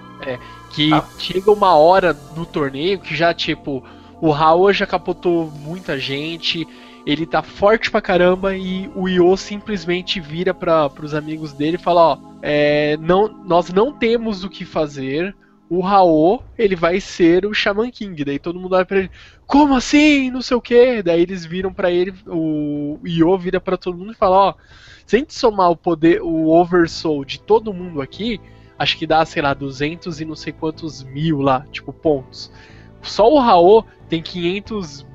Que Ah. chega uma hora no torneio que já, tipo, o Raul já capotou muita gente, ele tá forte pra caramba e o Io simplesmente vira para pros amigos dele e fala, ó, é, não, nós não temos o que fazer, o Raul, ele vai ser o Shaman King. Daí todo mundo olha pra ele, como assim? Não sei o que. Daí eles viram pra ele, o Io vira pra todo mundo e fala, ó, se a gente somar o poder, o Oversoul de todo mundo aqui, acho que dá, sei lá, 200 e não sei quantos mil lá, tipo, pontos. Só o Raul tem 500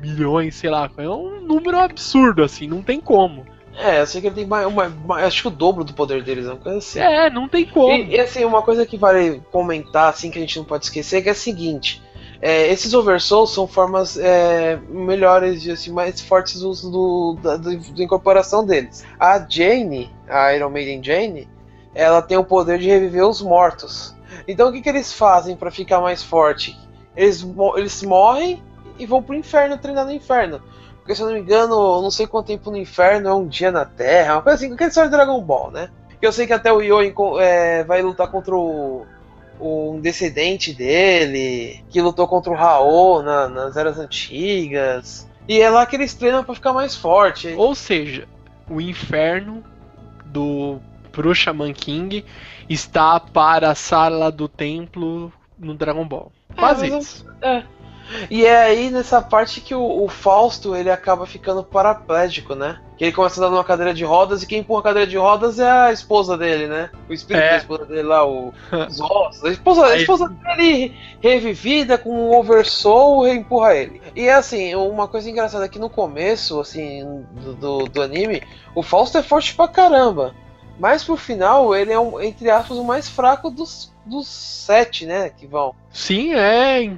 milhões, sei lá, é um número absurdo, assim, não tem como. É, eu sei que ele tem mais, uma, uma- acho que o dobro do poder deles, uma coisa assim. É, não tem como. E, e, assim, uma coisa que vale comentar, assim, que a gente não pode esquecer, que é a seguinte. é, esses Oversouls são formas é, melhores, e, assim, mais fortes do, do- da, do- da incorporação deles. A Jane, a Iron Maiden Jane, ela tem o poder de reviver os mortos. Então o que, que eles fazem pra ficar mais forte? Eles, eles morrem e vão pro inferno treinar no inferno. Porque se eu não me engano, não sei quanto tempo no inferno é um dia na Terra, uma coisa assim, aquele história de Dragon Ball, né? Que eu sei que até o Yo é, vai lutar contra o, o- um descendente dele, que lutou contra o Raul na- nas eras antigas. E é lá que eles treinam pra ficar mais forte. Ou seja, o inferno do pro Shaman King está para a sala do templo no Dragon Ball. Quase mas isso. É. E é aí nessa parte que o, o Fausto ele acaba ficando paraplégico, né? Que ele começa a andar numa cadeira de rodas e quem empurra a cadeira de rodas é a esposa dele, né? O espírito É. da esposa dele lá, o, os ossos. A esposa, a esposa dele revivida com um oversoul empurra ele. E é assim, uma coisa engraçada é que no começo, assim, do, do, do anime, o Fausto é forte pra caramba. Mas pro final, ele é, um, entre aspas, o mais fraco dos, dos sete, né? Que vão. Sim, é.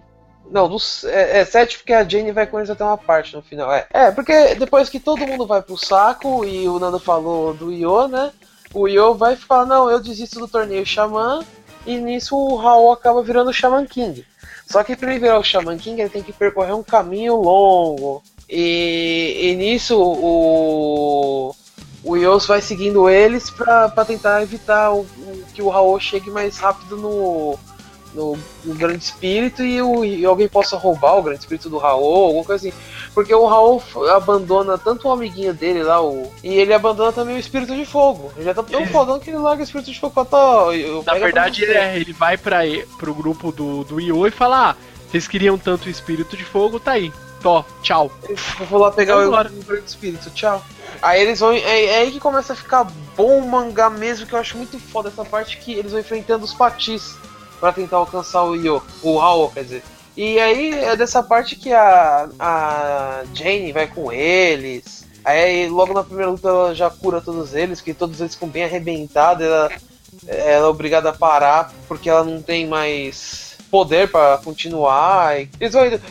Não, é, é sete porque a Jane vai com eles até uma parte no final. É, é, porque depois que todo mundo vai pro saco e o Nando falou do Io, né? O Io vai falar, não, eu desisto do torneio Xamã e nisso o Raul acaba virando o Shaman King. Só que pra ele virar o Shaman King ele tem que percorrer um caminho longo. E, e nisso o. O Yos vai seguindo eles pra tentar evitar o, o- que o Raul chegue mais rápido no, no, no Grande Espírito e, o, e alguém possa roubar o Grande Espírito do Raul, alguma coisa assim. Porque o Raul abandona tanto o amiguinho dele lá, o, e ele abandona também o Espírito de Fogo. Ele já tá tão É. fodão que ele larga o Espírito de Fogo pra eu- Na verdade, pra ele, é, ele vai para pro grupo do, do Io e fala: ah, vocês queriam tanto o espírito de fogo, tá aí. Tó, tchau. Eu vou lá pegar o Grande Espírito, tchau. Aí eles vão. É, é aí que começa a ficar bom o mangá mesmo, que eu acho muito foda essa parte que eles vão enfrentando os patis pra tentar alcançar o Io, o Raul, quer dizer. E aí é dessa parte que a, a Jane vai com eles. Aí logo na primeira luta ela já cura todos eles, que todos eles ficam bem arrebentados. Ela, ela é obrigada a parar porque ela não tem mais poder pra continuar. E.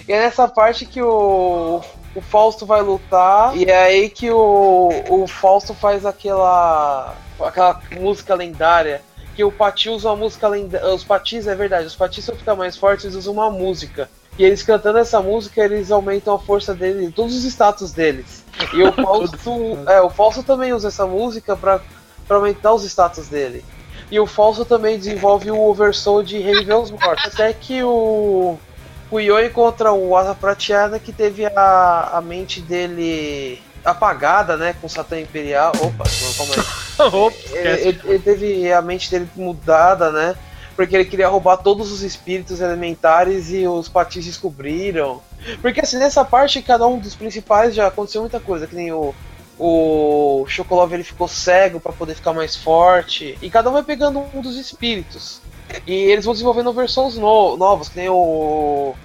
E é nessa parte que o, o Fausto vai lutar. E é aí que o, o Fausto faz aquela, aquela música lendária. Que o Pati usa uma música lendária. Os Patis, é verdade, os Patis pra ficar mais fortes, eles usam uma música. E eles cantando essa música, eles aumentam a força dele, todos os status deles. E o Fausto, é, o Fausto também usa essa música pra, pra aumentar os status dele. E o Falso também desenvolve o Oversoul de reviver os mortos. Até que o. O Yo encontra o Asa Prateada que teve a, a mente dele apagada, né? Com Satã Imperial. Opa, calma aí. Ele, ele- ele teve a mente dele mudada, né? Porque ele queria roubar todos os espíritos elementares e os patis descobriram. Porque assim, nessa parte, cada um dos principais já aconteceu muita coisa, que nem o. O Chocolove ele ficou cego pra poder ficar mais forte. E cada um vai pegando um dos espíritos. E eles vão desenvolvendo versões no- novas, que nem o.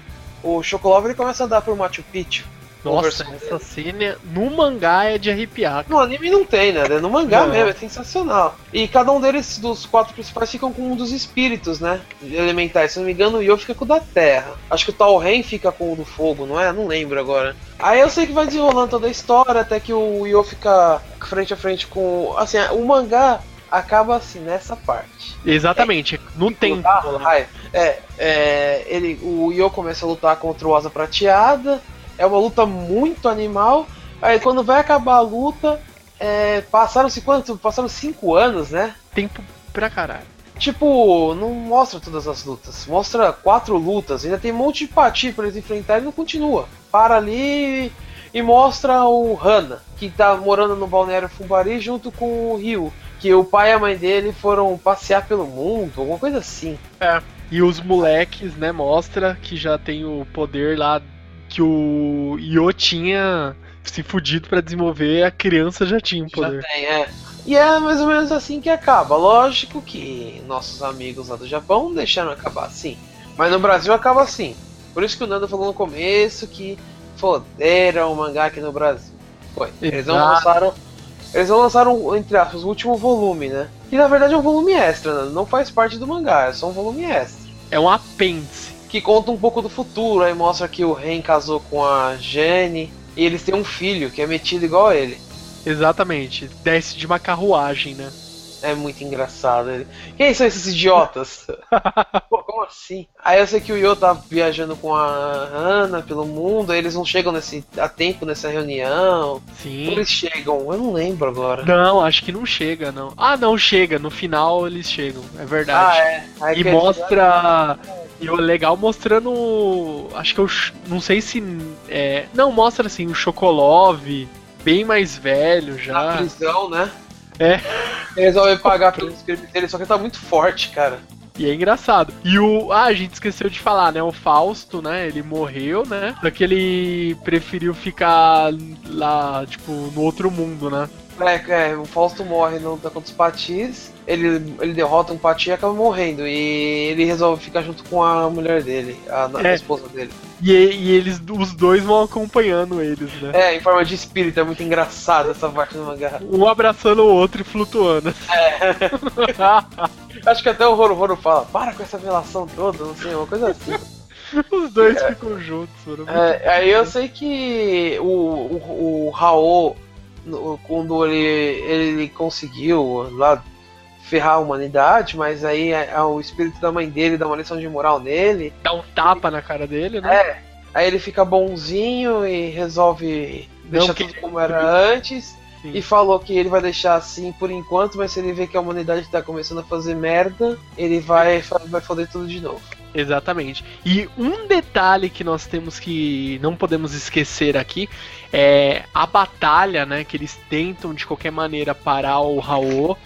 O Chocolove ele começa a andar por Machu Picchu. Nossa, essa cena no mangá é de arrepiar. No anime não tem, né? No mangá Não. mesmo, é sensacional. E cada um deles, dos quatro principais, ficam com um dos espíritos, né? Elementais. Se não me engano, o Yo fica com o da terra. Acho que o Tal Ren fica com o do fogo, não é? Não lembro agora. Aí eu sei que vai desenrolando toda a história, até que o Yo fica frente a frente com. Assim, o mangá acaba assim, nessa parte. Exatamente. Lutar, lá. ai, é, é, ele, o Yo começa a lutar contra o Asa Prateada. É uma luta muito animal. Aí quando vai acabar a luta, é, passaram-se quanto? Passaram cinco anos, né? Tempo pra caralho. Tipo, não mostra todas as lutas. Mostra quatro lutas. Ainda tem um monte de pati pra eles enfrentarem e não continua. Para ali e mostra o Hana, que tá morando no balneário Fumbari junto com o Ryu. Que o pai e a mãe dele foram passear pelo mundo, alguma coisa assim. E os moleques, né, mostra que já tem o poder lá que o Yo tinha se fudido pra desenvolver, a criança já tinha o Já poder. tem, é. E é mais ou menos assim que acaba. Lógico que nossos amigos lá do Japão não deixaram acabar assim. Mas no Brasil acaba assim. Por isso que o Nando falou no começo que foderam o mangá aqui no Brasil. Foi. Eles não lançaram. Eles vão lançar um, entre aspas, o último volume, né? Que na verdade é um volume extra, né? não faz parte do mangá, é só um volume extra. É um apêndice. Que conta um pouco do futuro, aí mostra que o Ren casou com a Jenny e eles têm um filho que é metido igual a ele. Exatamente. Desce de uma carruagem, né? É muito engraçado. Ele... Quem são esses idiotas? Pô, como assim? Aí eu sei que o Yo tá viajando com a Ana pelo mundo, aí eles não chegam nesse, a tempo nessa reunião. Sim. eles chegam? Eu não lembro agora. Não, acho que não chega, não. Ah, não, chega. No final eles chegam. É Ah, verdade. é. Aí E mostra. E o legal mostrando. Acho que eu. ch- Não sei se. É, não, mostra assim, o Chocolove, bem mais velho Na já. prisão, né? É. Ele resolve pagar pelos crimes dele, só que ele tá muito forte, cara. E é engraçado. E o. Ah, a gente esqueceu de falar, né? O Fausto, né? Ele morreu, né? Só que ele preferiu ficar lá, tipo, no outro mundo, né? É, é, o Fausto morre no contra os Patis, ele, ele derrota um Pati e acaba morrendo. E ele resolve ficar junto com a mulher dele, a, a É. esposa dele. E, e eles, os dois vão acompanhando eles, né? É, em forma de espírito, é muito engraçado essa parte do mangá. Um abraçando o outro e flutuando. Acho que até o Roro Roro fala, para com essa relação toda, não sei, uma coisa assim. Os dois ficam juntos, mano. É, aí eu sei que o, o, o Raul, quando ele, ele conseguiu lá ferrar a humanidade, mas aí é, o espírito da mãe dele dá uma lição de moral nele. Dá um tapa na cara dele, né? É, aí ele fica bonzinho e resolve deixar que- tudo como era antes. Sim. E falou que ele vai deixar assim por enquanto, mas se ele vê que a humanidade tá começando a fazer merda, ele vai, vai foder tudo de novo. Exatamente. E um detalhe que nós temos que não podemos esquecer aqui é a batalha, né? Que eles tentam de qualquer maneira parar o Raul.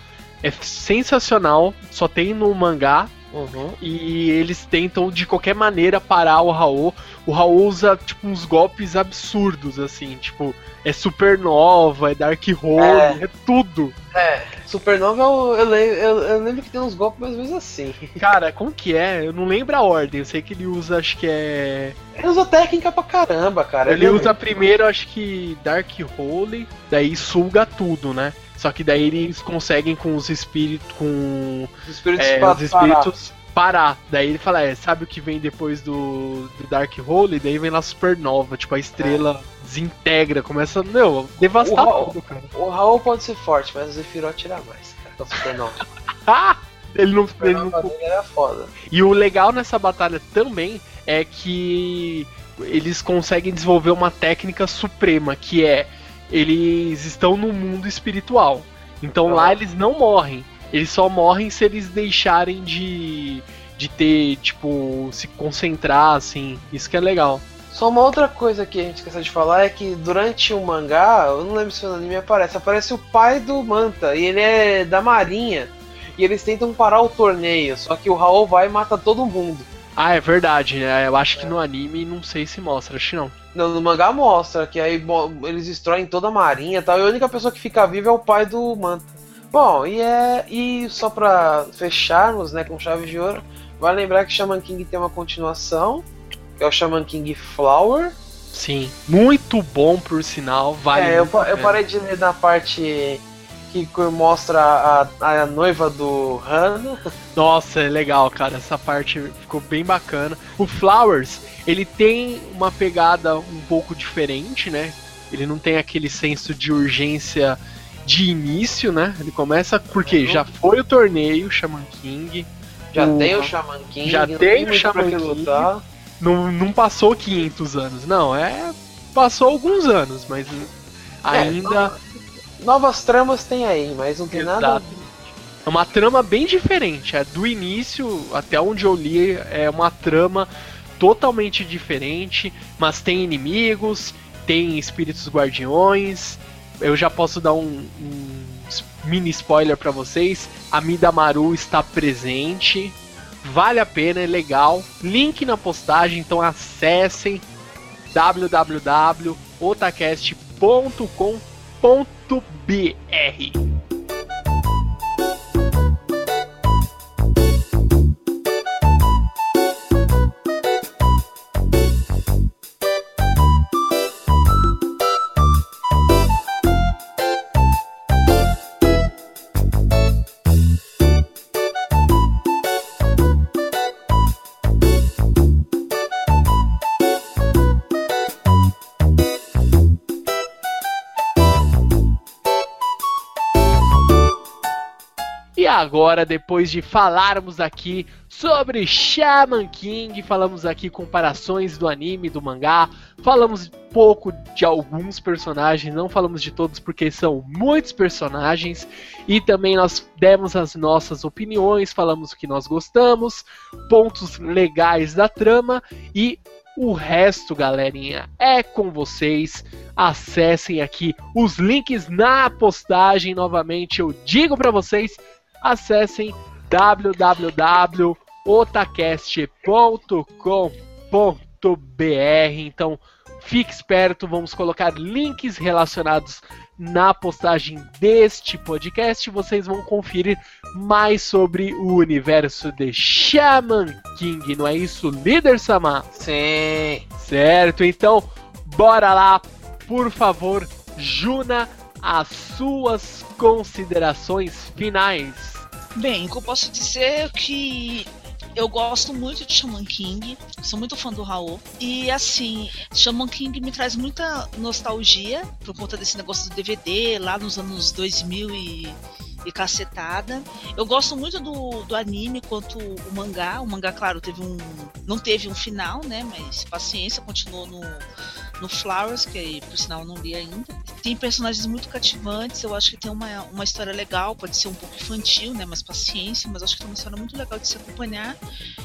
É sensacional, só tem no mangá. Uhum. E eles tentam de qualquer maneira parar o Raul. O Raul usa tipo uns golpes absurdos, assim, tipo, é supernova, é Dark Hole, É. é tudo. É, Supernova eu, eu, lembro, eu, eu lembro que tem uns golpes mais ou menos assim. Cara, como que é? Eu não lembro a ordem. Eu sei que ele usa, acho que é. Ele usa técnica pra caramba, cara. Ele é- usa primeiro, acho que Dark Hole, daí suga tudo, né? Só que daí eles conseguem com os espíritos, com os espíritos é, os espíritos parar. Daí ele fala, é, sabe o que vem depois do, do Dark Hole? Daí vem lá Supernova, tipo a estrela desintegra, começa, meu, devastar Uau. tudo, cara. parar. O Raul pode ser forte, mas o Zephyro atira mais, cara. com a Supernova. Ele não, ele não era foda. E o legal nessa batalha também é que eles conseguem desenvolver uma técnica suprema, que é eles estão no mundo espiritual. Então Ah. lá eles não morrem. Eles só morrem se eles deixarem de de ter, tipo, se concentrar assim. Isso que é legal. Só uma outra coisa que a gente esqueceu de falar é que durante o mangá, eu não lembro se no anime aparece, aparece o pai do Manta, e ele é da marinha. E eles tentam parar o torneio, só que o Raul vai e mata todo mundo. Ah, é verdade, né? Eu acho que no anime não sei se mostra, acho que não. No, no mangá mostra que aí eles destroem toda a marinha e tal, e a única pessoa que fica viva é o pai do Manta. Bom, e é. E só pra fecharmos, né, com chave de ouro, vai lembrar que Shaman King tem uma continuação, que é o Shaman King Flower. Sim, muito bom por sinal, vale é, eu, eu parei de ler na parte que mostra a, a noiva do Hana. Nossa, é legal, cara. Essa parte ficou bem bacana. O Flowers, ele tem uma pegada um pouco diferente, né? Ele não tem aquele senso de urgência de início, né? Ele começa porque Uhum. já foi o torneio Shaman King, Já O- tem o Shaman King, já tem o Shaman King. lutar. não, não passou 500 anos, não, é passou alguns anos, mas ainda Novas tramas tem aí, mas não tem nada. É uma trama bem diferente. É do início até onde eu li é uma trama totalmente diferente, mas tem inimigos, tem espíritos guardiões. Eu já posso dar um, um mini spoiler pra vocês. A Midamaru está presente. Vale a pena, é legal. Link na postagem, então acessem www.otacast.com.br. BR. Agora, depois de falarmos aqui sobre Shaman King, falamos aqui comparações do anime, do mangá, falamos pouco de alguns personagens, não falamos de todos porque são muitos personagens, e também nós demos as nossas opiniões, falamos o que nós gostamos, pontos legais da trama e o resto, galerinha, é com vocês. Acessem aqui os links na postagem. Novamente, eu digo para vocês: acessem www.otacast.com.br. Então, fique esperto, vamos colocar links relacionados na postagem deste podcast. Vocês vão conferir mais sobre o universo de Shaman King, não é isso, líder Sama? Sim. Certo, então bora lá, por favor, Juna, as suas considerações finais. Bem, o que eu posso dizer é que eu gosto muito de Shaman King, sou muito fã do Raul. E assim, Shaman King me traz muita nostalgia por conta desse negócio do DVD lá nos anos 2000 e, e cacetada. Eu gosto muito do, do anime quanto o mangá. O mangá, claro, teve um. não teve um final, né? Mas paciência, continuou no, no Flowers, que por sinal não li ainda. Tem personagens muito cativantes, eu acho que tem uma, uma história legal, pode ser um pouco infantil, né? Mas paciência, mas acho que tem uma história muito legal de se acompanhar.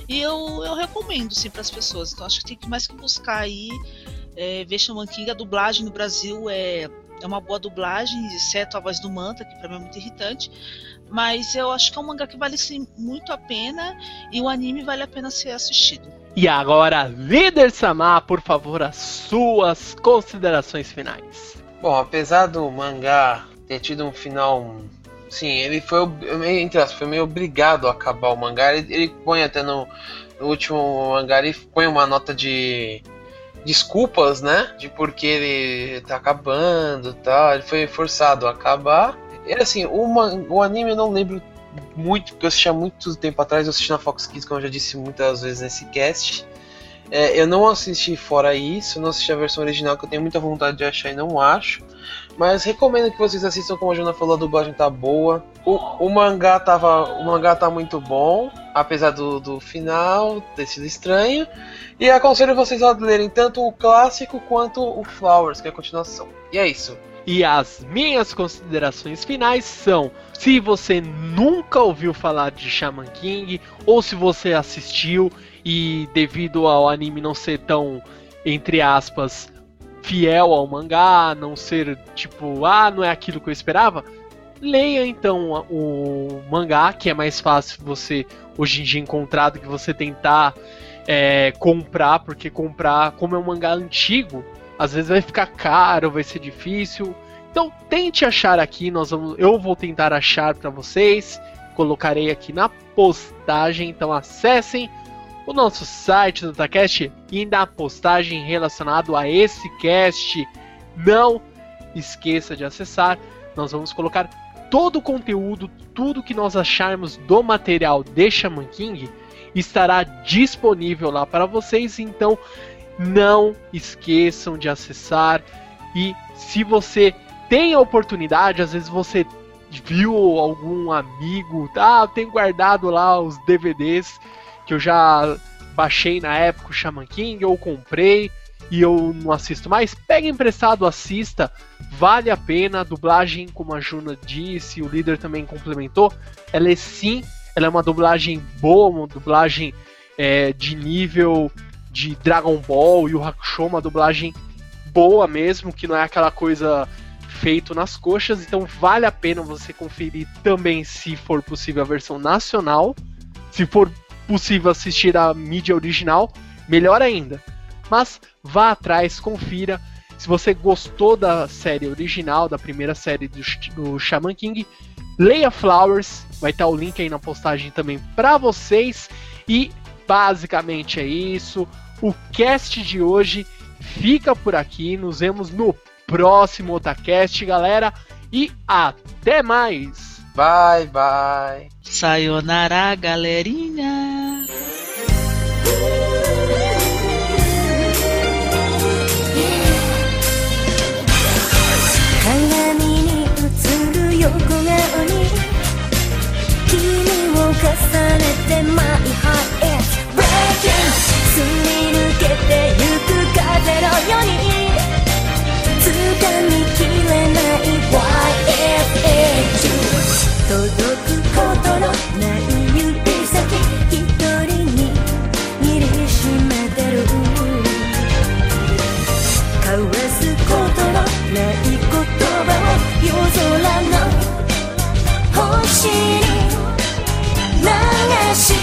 E eu, eu recomendo, sim, para as pessoas. Então acho que tem que mais que buscar aí é, ver Shaman King. A dublagem no Brasil é, é uma boa dublagem, exceto a voz do Manta, que para mim é muito irritante. Mas eu acho que é um mangá que vale sim, muito a pena e o anime vale a pena ser assistido. E agora, líder Sama, por favor, as suas considerações finais. Bom, apesar do mangá ter tido um final. Sim, ele foi, entre aspas, foi meio obrigado a acabar o mangá. Ele, ele põe até no, no último mangá, ele põe uma nota de desculpas, né? De porque ele tá acabando e tal. Ele foi forçado a acabar. E assim, o, o anime eu não lembro muito, porque eu assisti há muito tempo atrás. Eu assisti na Fox Kids, como eu já disse muitas vezes nesse cast. É, eu não assisti fora isso, não assisti a versão original, que eu tenho muita vontade de achar e não acho. Mas recomendo que vocês assistam, como a Juna falou, a dublagem tá boa. O, o mangá tava. O mangá tá muito bom, apesar do, do final ter sido estranho. E aconselho vocês a lerem tanto o clássico quanto o Flowers, que é a continuação. E é isso. E as minhas considerações finais são: se você nunca ouviu falar de Shaman King, ou se você assistiu e devido ao anime não ser tão, entre aspas, fiel ao mangá, não ser tipo, ah, não é aquilo que eu esperava, leia então o mangá, que é mais fácil você hoje em dia encontrar do que você tentar é, comprar, porque comprar, como é um mangá antigo, às vezes vai ficar caro, vai ser difícil. Então tente achar aqui, nós vamos, eu vou tentar achar para vocês, colocarei aqui na postagem, então acessem o nosso site do Takest e na postagem relacionado a esse cast. Não esqueça de acessar, nós vamos colocar todo o conteúdo, tudo que nós acharmos do material de Shaman King estará disponível lá para vocês, então não esqueçam de acessar. E se você tem a oportunidade, às vezes você viu algum amigo, eu tenho guardado lá os DVDs que eu já baixei na época o Shaman King, ou comprei e eu não assisto mais, pega emprestado, assista, vale a pena, a dublagem, como a Juna disse, o líder também complementou, ela é sim, ela é uma dublagem boa, uma dublagem é, de nível de Dragon Ball e o Hakusho, uma dublagem boa mesmo, que não é aquela coisa feito nas coxas, então vale a pena você conferir também, se for possível, a versão nacional. Se for possível assistir a mídia original, melhor ainda. Mas vá atrás, confira. Se você gostou da série original, da primeira série do, do Shaman King, leia Flowers, vai estar o link aí na postagem também para vocês. E basicamente é isso. O cast de hoje fica por aqui. Nos vemos no próximo Otacast, galera. E até mais! Bye, bye. Sayonara, galerinha! すり抜けてゆく風のように掴みきれない YFA 届くことのない指先一人に握りしめてる交わすことのない言葉を夜空の星に。assim.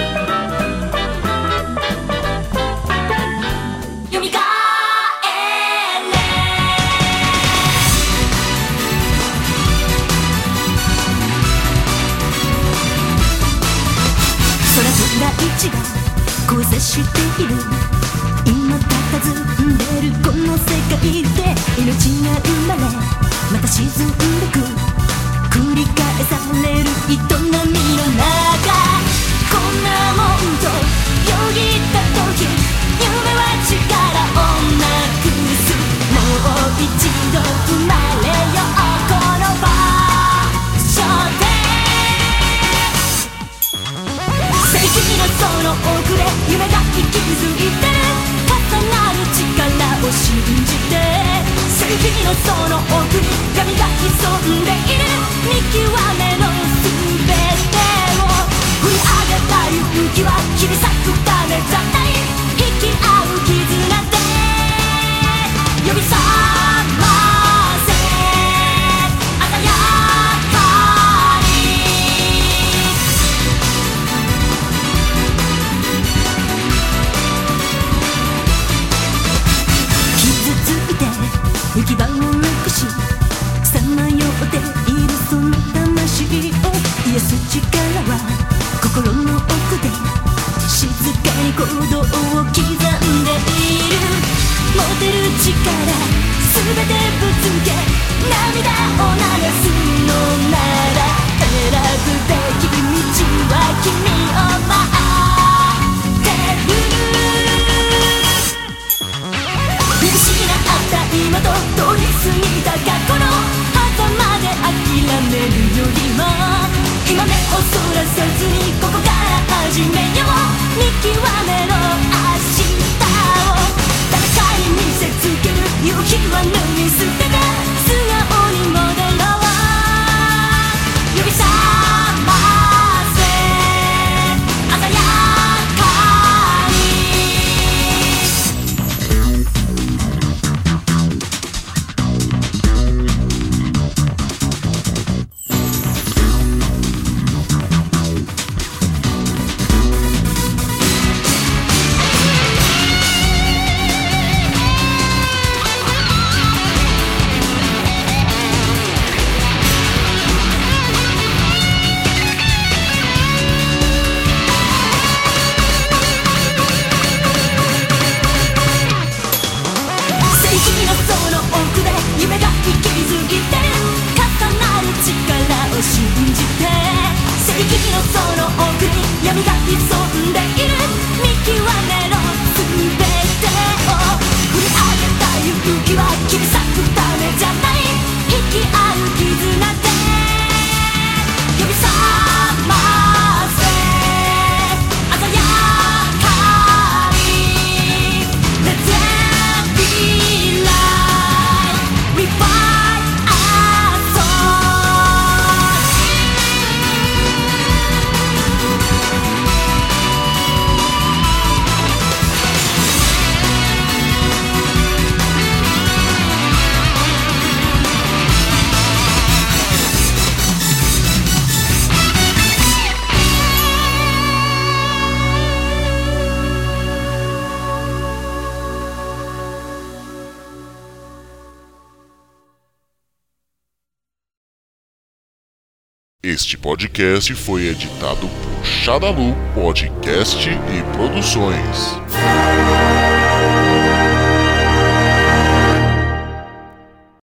Podcast foi editado por Shadalu Podcast e Produções.